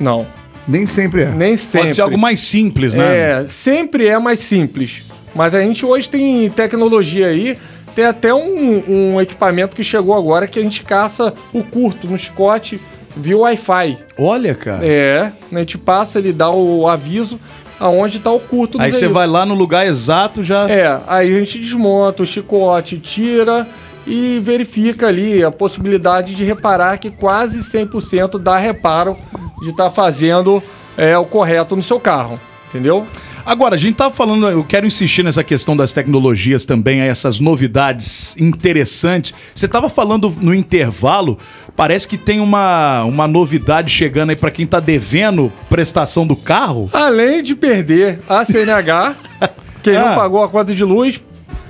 Não, Nem sempre é. nem sempre. Pode ser algo mais simples, né? É, sempre é mais simples. Mas a gente hoje tem tecnologia aí, tem até um, um equipamento que chegou agora que a gente caça o curto no chicote via Wi-Fi. Olha, cara. É, a gente passa, ele dá o aviso aonde tá o curto do Aí você vai lá no lugar exato já. É, aí a gente desmonta o chicote, tira e verifica ali a possibilidade de reparar que quase 100% dá reparo de estar fazendo é, o correto no seu carro, entendeu? Agora, a gente tá falando, eu quero insistir nessa questão das tecnologias também, essas novidades interessantes. Você tava falando no intervalo, parece que tem uma, uma novidade chegando aí pra quem tá devendo prestação do carro. Além de perder a CNH, quem Ah. não pagou a conta de luz,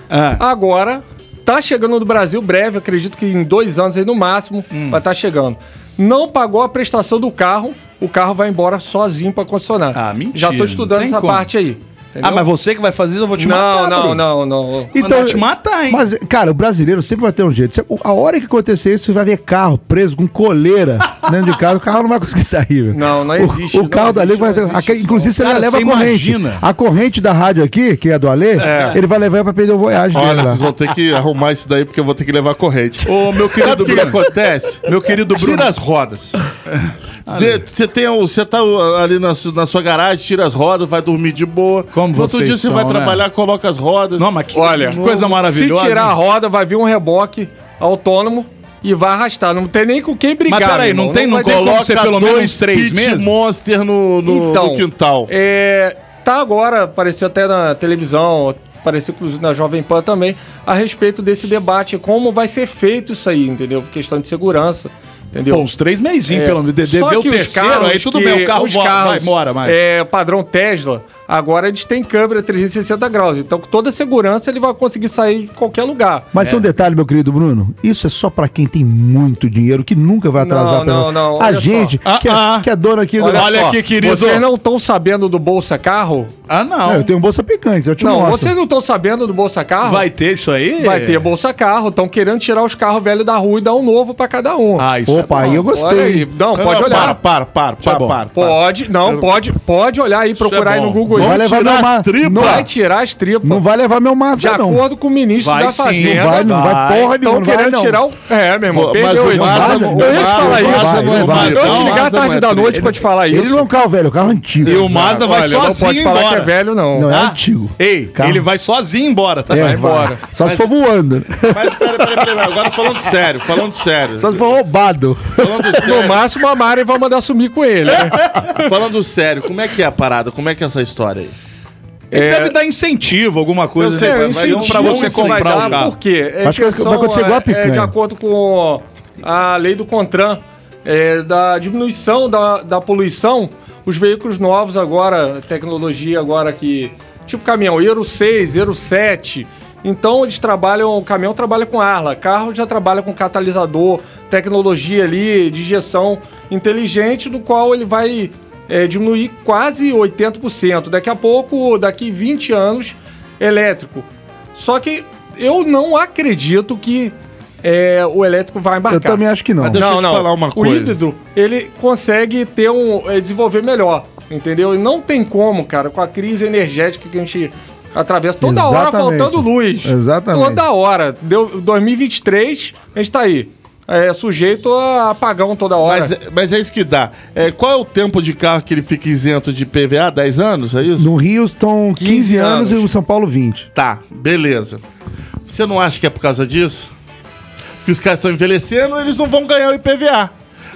Ah, agora tá chegando no Brasil breve, acredito que em dois anos aí no máximo Hum. vai estar chegando. Não pagou a prestação do carro, o carro vai embora sozinho para concessionária. Ah, mentira, Já tô estudando não essa como. parte aí. entendeu? Ah, mas você que vai fazer isso, eu vou te não, matar. não, Bruno. não, não, Então, te matar, hein? Mas, cara, o brasileiro sempre vai ter um jeito. A hora que acontecer isso, você vai ver carro preso com coleira dentro de casa, o carro não vai conseguir sair. velho. Não, não O- existe, O, não carro da existe, Lei vai não ter. aquele- inclusive, você Cara, leva a você corrente. imagina. A corrente da rádio aqui, que é do Alê, ele vai levar pra perder o Voyage Olha, dele lá. vocês vão ter que arrumar isso daí porque eu vou ter que levar corrente. Ô, meu querido o que, acontece? Meu querido Bruno. Tira as rodas. De- Você tem o- você tá uh, ali na, na sua garagem, tira as rodas, vai dormir de boa. Como outro vocês dia você vai né? trabalhar, coloca as rodas. Não, mas que, Olha, que coisa maravilhosa. Se tirar a roda, vai vir um reboque autônomo e vai arrastar. Não tem nem com quem brigar. Mas peraí, não irmão. tem- não ter coloca como ser pelo dois menos três meses? Monster no, no, Então, no quintal. É, tá agora, apareceu até na televisão, apareceu inclusive na Jovem Pan também, a respeito desse debate, como vai ser feito isso aí, entendeu? Questão de segurança, entendeu? Pô, uns três meizinhos, É, pelo menos. De- só Dever o terceiro, carros aí tudo que- bem, o carro os vo- vai, carros, mora, mas... É, padrão Tesla, agora eles têm câmera 360 graus. Então, com toda segurança, ele vai conseguir sair de qualquer lugar. Mas tem um detalhe, meu querido Bruno. Isso é só pra quem tem muito dinheiro, que nunca vai atrasar. Não, não, não, A olha gente, só. que, é, Ah, ah. que é dona aqui do... Olha, Olha só, aqui, querido. Vocês não estão sabendo do Bolsa Carro? Ah, não. Não, eu tenho um bolsa picante, eu te Não, mostro. vocês não estão sabendo do Bolsa Carro? Vai ter isso aí? Vai ter Bolsa Carro. Estão querendo tirar os carros velhos da rua e dar um novo pra cada um. Ah, isso Opa, é aí eu gostei. Olha aí. Não, pode Não, olhar. Para, para, para, é para, para, para. Pode, não, pode, pode olhar aí, procurar aí bom. no Google. Não aí. vai levar tirar meu as tripas. não, Vai tirar as tripas. não vai levar meu De Mazda, não. acordo com o ministro Vai da sim, Fazenda. Não vai, não vai Vai. porra nenhuma. Estão querendo não. tirar o. É, meu irmão, Mas perdeu o ele. Mazda- Eu ia te falar isso. Eu ia te Não, ligar tarde é da noite pra te falar Ele isso. não é um carro velho, é um carro antigo. E o Mazda vai sozinho não pode falar que embora. é velho, não. Não, é Tá? antigo. Ei, ele vai sozinho embora, tá? É, vai embora. Só se for voando. Mas peraí, peraí, peraí. Agora falando sério, falando sério. Só se for roubado. Falando No sério, máximo, a Mari vai mandar sumir com ele. né? falando sério, como é que é a parada? Como é que é essa história aí? Ele deve dar incentivo, alguma coisa. Eu sei, vai- vai dar um pra você vai comprar dar, o carro. Por quê? É Acho que vai questão, acontecer igual a é- É picanha. de acordo com a lei do CONTRAN, é, da diminuição da, da poluição, os veículos novos agora, tecnologia agora que... Tipo caminhão, Euro 6, Euro 7... Então eles trabalham, o caminhão trabalha com Arla, carro já trabalha com catalisador, tecnologia ali de injeção inteligente, no qual ele vai é, diminuir quase 80%. Daqui a pouco, daqui 20 anos, elétrico. Só que eu não acredito que é, o elétrico vai embarcar. Eu também acho que não. Mas deixa eu te falar uma O coisa. híbrido, ele consegue ter um, é, desenvolver melhor, entendeu? E não tem como, cara, com a crise energética que a gente atravessa toda hora Exatamente. faltando luz. Exatamente. Toda hora. Deu 2023, a gente tá aí. É, sujeito a apagão toda hora. Mas, mas é isso que dá. É, qual é o tempo de carro que ele fica isento de PVA? 10 anos? É isso? No Rio estão 15, 15 anos, anos. e o São Paulo 20. Tá, beleza. Você não acha que é por causa disso? Que os caras estão envelhecendo, eles não vão ganhar o IPVA.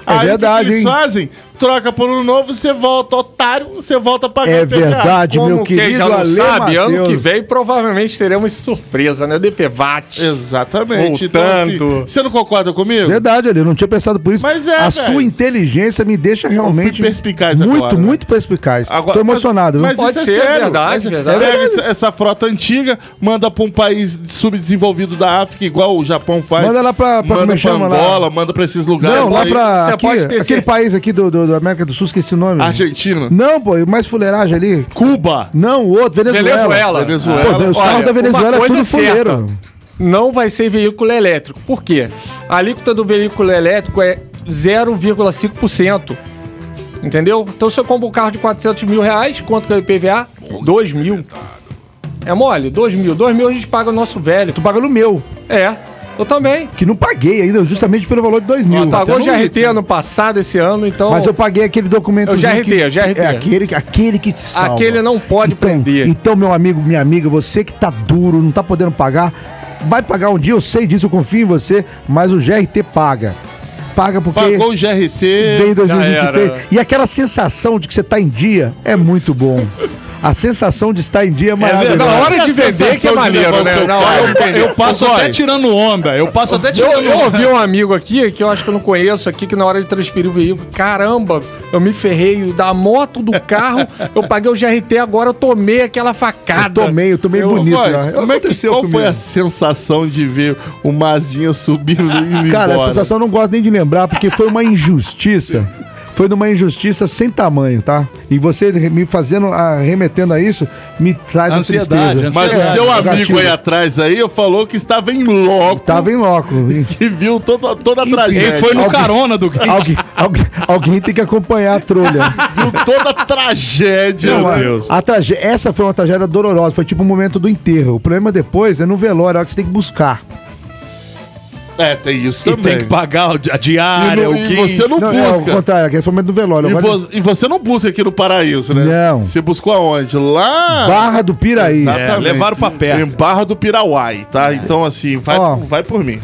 É verdade, o que eles hein? fazem? Troca por um novo, você volta, otário, você volta a pagar É verdade, meu quem querido já não Ale sabe, ano Matheus. que vem provavelmente teremos surpresa, né? DPVAT. Exatamente. Voltando. Então, assim, você não concorda comigo? Verdade, Ale, eu não tinha pensado por isso. Mas é, A velho. sua inteligência me deixa realmente perspicaz muito, agora, né? muito perspicaz. Agora- Tô emocionado. Mas, viu? mas Pode isso ser, é sério. verdade, Mas verdade. Pega essa, essa frota antiga, manda pra um país subdesenvolvido da África, igual o Japão faz. Manda lá pra- pra- como é manda que pra chama lá? Angola, manda pra esses lugares. Não, lá aí. pra você aqui, pode ter aquele certeza. país aqui do, do- da América do Sul, esqueci o nome. Argentina. Não, pô, mais fuleiragem ali. Cuba. Não, o outro, Venezuela. Venezuela. Venezuela. Pô, os carros da Venezuela é tudo é fuleiro. Não vai ser veículo elétrico. Por quê? A alíquota do veículo elétrico é 0,5%. Entendeu? Então, se eu compro um carro de 400 mil reais, quanto que é o IPVA? 2 mil. É mole? 2 mil. 2 mil a gente paga o nosso velho. Tu paga no meu, É, eu também. que não paguei ainda, justamente pelo valor de 2 mil. Eu pagou Até no GRT ano passado, esse ano, então... Mas eu paguei aquele documento. É o GRT, é o GRT. É aquele, aquele que te salva. Aquele não pode então, prender. Então, meu amigo, minha amiga, você que tá duro, não tá podendo pagar, vai pagar um dia, eu sei disso, eu confio em você, mas o GRT paga. Paga porque Pagou o GRT. vem Já 2023. era. E aquela sensação de que você tá em dia é muito bom. A sensação de estar em dia é Na maravilhosa. hora de vender que é maneiro, né? Na hora vender. Eu passo até tirando onda. Eu passo até Eu, tirando eu onda. ouvi um amigo aqui, que eu acho que eu não conheço aqui, que na hora de transferir o veículo, caramba, eu me ferrei da moto, do carro, eu paguei o GRT, agora eu tomei aquela facada. Eu tomei, eu tomei Ô, bonito. Góis, já. como é que, Aconteceu qual comigo. foi a sensação de ver o Mazdinha subindo e Cara, embora? a sensação eu não gosto nem de lembrar, porque foi uma injustiça. Foi numa injustiça sem tamanho, tá? E você me fazendo, ah, remetendo a isso, me traz Ansiedade, a tristeza. Mas É, o seu amigo gatilho. aí atrás aí falou que estava em loco. Tava em loco. Que viu toda, toda a tragédia. Quem foi no Alguém- carona do Grinch? alguém, alguém, alguém tem que acompanhar a trolha. Viu toda a tragédia. Não, Meu a- Deus. a tragé- essa foi uma tragédia dolorosa, foi tipo o momento do enterro. O problema depois é no velório, a hora que você tem que buscar. É, tem isso E também. tem que pagar a diária, E não- o e guincho. você não Não, é o busca. contrário, aquele foi o momento do velório. E, Agora, vo- e você não busca aqui no Paraíso, né? Não. Você buscou aonde? Lá. Barra do Piraí. É, levaram pra perto. Em Barra do Pirauai, tá? Então, assim, vai, Ó. vai por mim.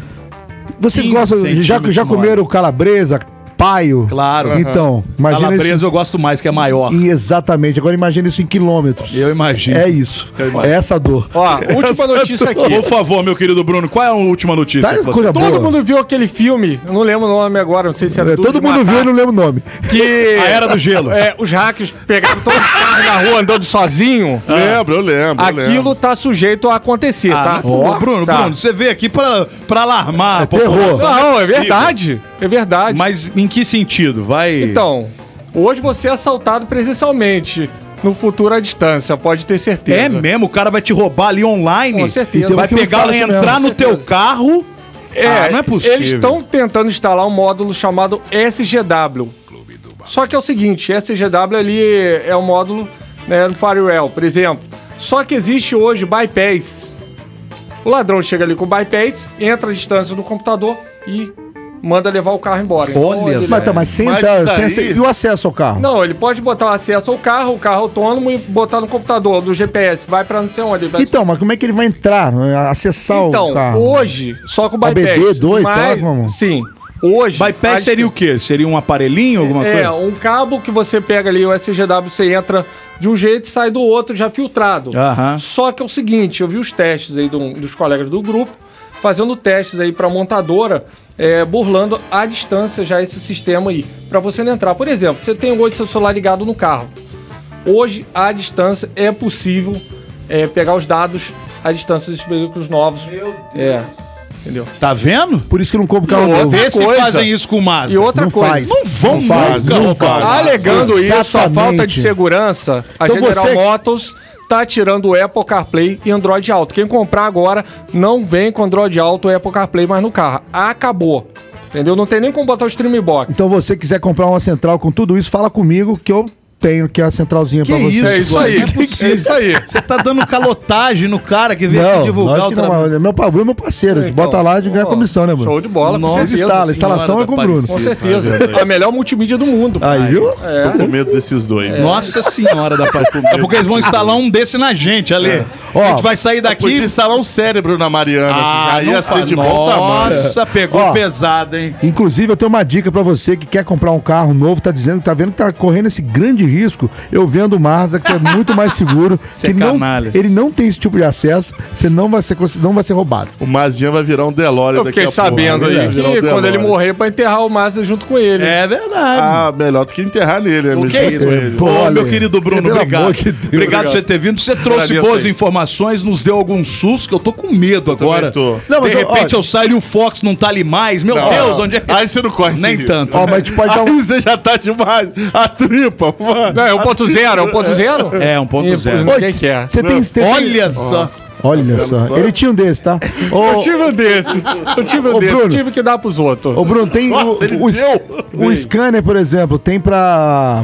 Vocês 15 gostam, já, já maior. comeram calabresa, paio? Claro. Então, imagina Calabresa isso. eu gosto mais, que é maior. E exatamente, agora imagina isso em quilômetros. Eu imagino. É isso. É essa dor. Ó, última notícia aqui. Por favor, meu querido Bruno, qual é a última notícia? Tá que você- coisa Todo boa. mundo viu aquele filme, eu não lembro o nome agora, não sei se era É, todo mundo Matar, viu e não lembra o nome. que A Era do Gelo. É, os hackers pegaram todos os carros na rua andando sozinho. Lembro, eu lembro. eu lembro. Aquilo tá sujeito a acontecer, Ah, tá? não, Bruno, Tá. Bruno, você veio aqui pra, pra alarmar. a terror. Não, é possível. verdade. É verdade. Mas em que sentido? Vai. Então, hoje você é assaltado presencialmente. No futuro à distância, pode ter certeza. É mesmo? O cara vai te roubar ali online? Com certeza. E um Vai que pegar, isso entrar mesmo. no teu carro. É, Ah, não é possível. Eles estão tentando instalar um módulo chamado SGW. Só que é o seguinte, SGW ali é um módulo né, no firewall, por exemplo. Só que existe hoje bypass. O ladrão chega ali com o bypass, entra à distância do computador e manda levar o carro embora. Então, Olha, ele- Mas tá, mas sem Mas entrar, daí- sem e o acesso ao carro? Não, ele pode botar o acesso ao carro, o carro autônomo e botar no computador do GPS. Vai pra não sei onde. Então, mas como é que ele vai entrar, né, acessar Então, o carro? hoje, só com o bypass. ABD2, mas, sei lá como. Sim. Hoje. Bypass seria o quê? Seria um aparelhinho, alguma É, coisa? um cabo que você pega ali, o SGW, você entra de um jeito e sai do outro já filtrado. Aham. Só que é o seguinte, eu vi os testes aí do- dos colegas do grupo, fazendo testes aí pra montadora, é, burlando à distância já esse sistema aí, Pra você não entrar. Por exemplo, você tem hoje seu celular ligado no carro. Hoje, à distância, é possível é, pegar os dados à distância desses veículos novos. Meu Deus. É, entendeu? Tá vendo? Por isso que não compro carro novo. Vê se fazem isso com o Mazda. E outra Não coisa, faz. Não vão Não faz, nunca não faz. Alegando isso, a Exatamente. falta de segurança, a Então General você- Motors tá tirando o Apple CarPlay e Android Auto. Quem comprar agora não vem com Android Auto e Apple CarPlay mais no carro. Acabou. Entendeu? Não tem nem como botar o Stream Box. Então você quiser comprar uma central com tudo isso, fala comigo que eu tenho aqui a centralzinha pra você. isso? é isso aí. É possível. É isso aí. Você tá dando calotagem no cara que veio aqui Não, divulgar lógico o que não, trabalho. meu, Bruno é meu parceiro. Então, bota lá de ganhar ó, comissão, né, Bruno? Show de bola, com Nossa, certeza. instala, a instalação é com o Bruno. Com certeza. A melhor multimídia do mundo. Aí, viu? É. Tô com medo desses dois. Nossa senhora da paz. É porque eles vão instalar um desse na gente, Ali. Ó, a gente vai sair daqui. instalar um cérebro na Mariana. Ah, assim, aí ia ser de bom tamanho. Nossa, pegou Ó. pesado, hein? Inclusive, eu tenho uma dica pra você que quer comprar um carro novo, tá dizendo, tá vendo que tá correndo esse grande risco. Eu vendo o Mazda, que é muito mais seguro. Que é não, canalha. ele não tem esse tipo de acesso, você não vai ser, não vai ser roubado. O Mazdinha vai virar um DeLorean Eu daqui fiquei a pouco. sabendo Vai aí um que quando ele morrer, pra enterrar o Mazda junto com ele. É verdade. Ah, melhor do que enterrar nele, né? O que é isso? Pô, meu querido Bruno, pelo obrigado. de Deus. obrigado por você ter vindo. Você trouxe boas informações, nos deu algum susto, que eu tô com medo agora. tô. Não, mas de eu- repente ó, eu saio e o Fox não tá ali mais. Meu Não. Deus, onde é que... Aí você não corre Nem tanto. Ó, mas a gente pode dar Aí um... você já tá demais. A tripa. Não, é 1.0, é 1.0? É, 1.0. Ninguém quer. Você tem, você tem- Olha só. Olha só, ele tinha um desse, tá? Eu Ô, tive um desse. Eu tive um Ô, desse. Bruno. tive que dar pros outros. ô, Bruno, tem Nossa, ele o, o, deu. o scanner, por exemplo, tem pra...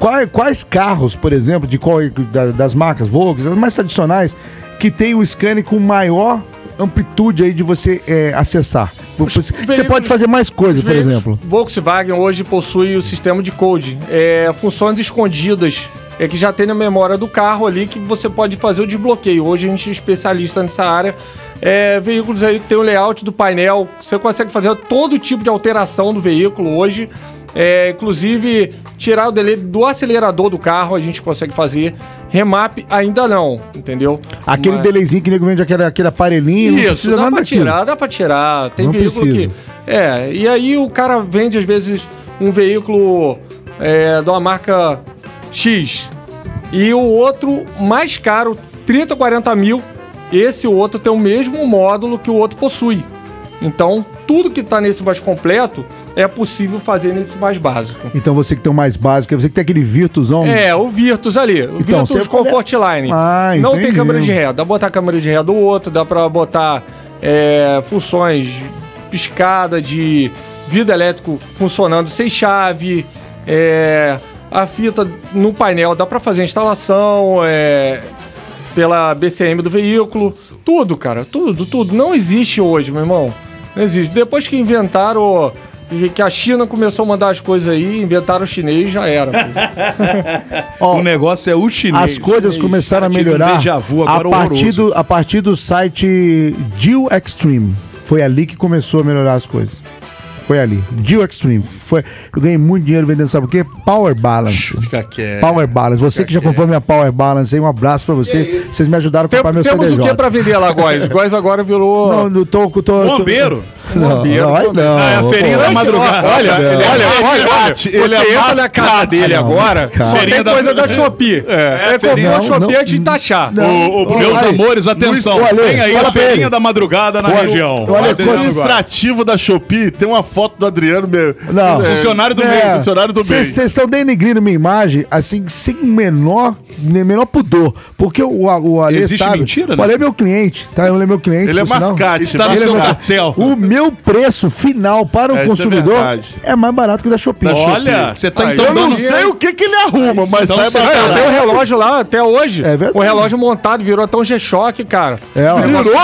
Quais, quais carros, por exemplo, de qual, da- das marcas Volkswagen, as mais tradicionais, que tem o scanner com maior amplitude aí de você é, acessar? Você veículos- pode fazer mais coisas, por exemplo. Volkswagen hoje possui o sistema de code, é, funções escondidas, é que já tem na memória do carro ali que você pode fazer o desbloqueio. Hoje a gente é especialista nessa área. É, veículos aí que tem o layout do painel, você consegue fazer todo tipo de alteração do veículo hoje. É, inclusive, tirar o delay do acelerador do carro a gente consegue fazer. Remap ainda não, entendeu? Aquele Mas- delayzinho que nego vende aquele, aquele aparelhinho, não isso, precisa dá nada pra daquilo. tirar, dá pra tirar. Tem Não veículo precisa. que. É, e aí o cara vende, às vezes, um veículo é, de uma marca X. E o outro mais caro, 30, 40 mil. Esse outro tem o mesmo módulo que o outro possui. Então, tudo que tá nesse mais completo é possível fazer nesse mais básico. Então você que tem o mais básico, você que tem aquele Virtusão. É, o Virtus ali. O Então, Virtus você- Comfort Line. Ah, não entendi. tem câmera de ré. Dá pra botar câmera de ré do outro, dá pra botar é, funções piscada de vidro elétrico funcionando sem chave. é, a fita no painel dá pra fazer a instalação. é, pela BCM do veículo. Tudo, cara. Tudo, tudo. Não existe hoje, meu irmão. Não existe. Depois que inventaram. e Que a China começou a mandar as coisas aí, inventaram o chinês, já era. Ó, o negócio é o chinês. As coisas Chinês. começaram a um melhorar vu a, agora partir do, a partir do site Deal Extreme. Foi ali que começou a melhorar as coisas. Foi ali. Deal Extreme. Foi, eu ganhei muito dinheiro vendendo, sabe o quê? Power Balance. Fica quieto. Power Balance. Você que já comprou minha Power Balance aí, um abraço pra você. Vocês me ajudaram a Tem- comprar meu temos CDJ. o que pra vender lá, Góis? Góis agora virou. Não, não tô, tô, tô, Bombeiro? Não, não, não. Ah, é a feirinha da madrugada. Olha, olha, olha, olha, mascate, você ele é entra na casa dele Não, agora, cara. só Feirinha tem da- coisa da Shopee. É, feirinha- comprou a Não, Shopee é de taxar. Não. Ô, ô, meus Aí, amores, atenção. Luiz, olha, Vem aí a feirinha ele. da madrugada na Olha, região. olha, O administrativo da Shopee tem uma foto do Adriano, meu. Não. É, Funcionário do É, meio. funcionário do Vocês bem. estão denegrindo minha imagem, assim, sem menor, menor pudor. Porque o, o Ale Existe sabe. mentira, o né? Ale é meu cliente, tá? Ele é meu cliente. Ele é mascate, Está no Ele é seu meu- cartel. O meu preço final para o É, é consumidor verdade. é, mais barato que o da Shopee. Olha, você tá Ah, então Eu não sei o que, que ele arruma, mas Então saiba você- Ah, eu caralho. tenho um relógio lá até hoje. É verdade. O relógio montado virou até um G-Shock, cara. É, ó.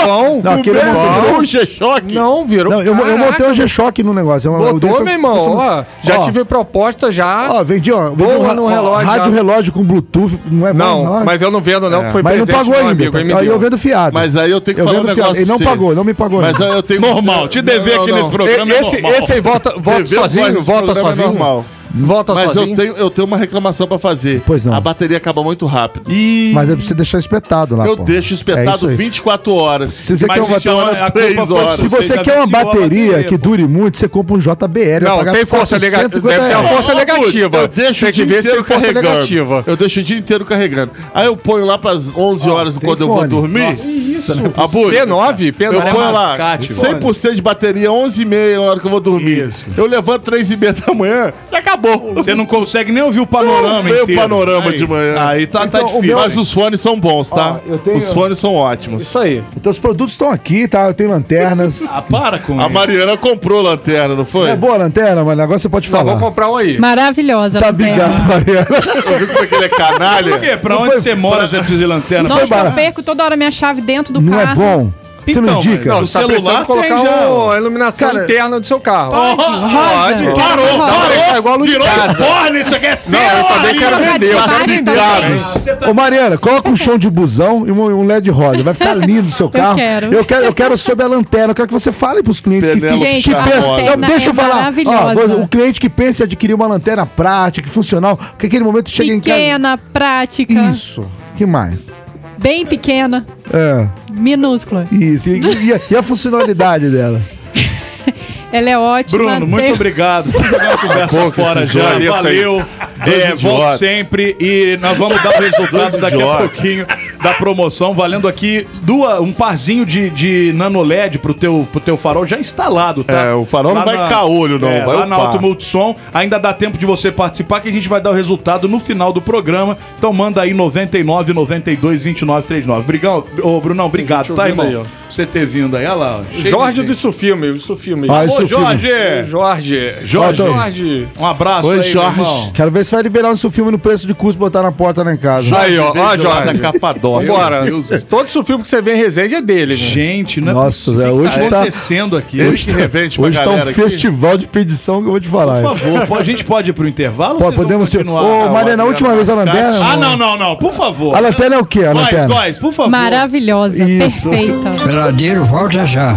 Bom. Não, aquele Virou virou um G-Shock. Não, virou. Não, eu, eu montei um G-Shock no negócio. Eu- eu dei- Botou, foi- meu irmão. foi- Ó, já Ó, tive proposta já. Ó, vendi, ó. Vendi um, no relógio rádio relógio com Bluetooth. Não é bom, não, mas eu não vendo, não, que foi Mas não pagou ainda. me Aí eu vendo fiado. Mas aí eu tenho que Eu falar um negócio fiado. Ele não pagou, não me pagou Mas aí eu tenho Normal, te Não, aqui nesse programa é esse, normal. esse aí volta, volta Dever sozinho, programa é sozinho. normal. Volta Mas sozinho. eu tenho, eu tenho uma reclamação pra fazer. Pois não. A bateria acaba muito rápido. E... Mas eu preciso deixar espetado lá, eu pô. deixo É espetado aí. 24 horas. Se você Mas quer uma é uma- bateria... a três culpa foi horas. Se você quer uma bateria bateria, que dure muito, você compra um JBL. Não, tem força negativa. 450 Deve ter a reais. força negativa. Eu deixo Tem o dia inteiro tem força carregando. negativa. Eu deixo o dia inteiro carregando. Aí eu ponho lá pras 11 horas quando eu vou dormir. Isso, né? Abud, P9, P9. eu Cara, é ponho lá mascate, 100% de bateria, 11h30 na hora que eu vou dormir. Eu levanto 3h30 da manhã e acabou. Você não consegue nem ouvir o panorama Vê o inteiro. panorama Aí. de manhã. Aí tá, tá Então, o difícil. meu- Mas os fones são bons, tá? Ó, eu tenho- Os fones são ótimos. Isso aí. Então os produtos estão aqui, tá? Eu tenho lanternas. Ah, para com A. Mariana comprou lanterna, não foi? É boa a lanterna, mano? Agora você pode Não, falar. vou comprar um aí. Maravilhosa. Tá lanterna. obrigado, Mariana. Eu vi como é que ele é canalha. Por quê? Pra Não onde foi- você mora, você precisa de lanterna? Nossa, barato. eu perco toda hora minha chave dentro do Não é carro. bom? Você não Então, indica? Não, você tá celular colocar tem já. um- a iluminação Cara, interna do seu carro. Pode. Pode. Quero Parou, parou. É igual a luz de Virou casa. forno, isso aqui é Não, eu também quero vender. Eu quero vender. basta. Ô Mariana, coloca um chão de busão e um, LED rosa. Vai ficar lindo o seu carro. quero. Eu quero, eu quero sobre a lanterna. Eu quero que você fale pros clientes que, que, que a pensam. deixa eu é falar. Ó, maravilhosa. o cliente que pensa em adquirir uma lanterna prática, funcional, que aquele momento chega em Pequena, prática, casa. Isso. que mais? Bem pequena, É, minúscula. isso. E, e a, e a funcionalidade dela? Ela é ótima. Bruno, muito tem- obrigado. Conversa fora já. isso. Valeu. É, idiotas. sempre e nós vamos dar o resultado daqui a pouquinho da promoção, valendo aqui duas, um parzinho de, de nano LED pro teu, pro teu farol já instalado, tá? É, o farol não vai caolho, não, É, vai lá na upar. Auto Multissom. Ainda dá tempo de você participar que a gente vai dar o resultado no final do programa. Então manda aí 99 92 29 39. Obrigado, ô Brunão, obrigado, tá, irmão? aí, você ter vindo aí, olha lá. ó. Jorge do Sufilme, o Sufilme. Ah, Ô, Jorge! Jorge. Jorge. Jorge. Um abraço Oi, aí, meu Jorge. irmão. Quero ver se vai liberar um seu filme no preço de custo botar na porta lá em casa. Aí, ó, ó, Jorge. Capadócia. Meu Deus. Todo Sufilme que você vê em Resende é dele, né? Gente, não é Nossa, possível. Zé, O que hoje tá tá- acontecendo aqui? Hoje, que revende pra Hoje tá um festival de pedição que eu vou te falar. por favor, pô, a gente pode ir pro intervalo? ou Pô, vocês vão podemos ser. continuar? Ô, Mariana, a última vez a lanterna. Ah, não, não, não, por favor. A lanterna é o quê? A Góis, lanterna? Góis, por favor. Maravilhosa, Isso. perfeita. Peladeiro, volta já.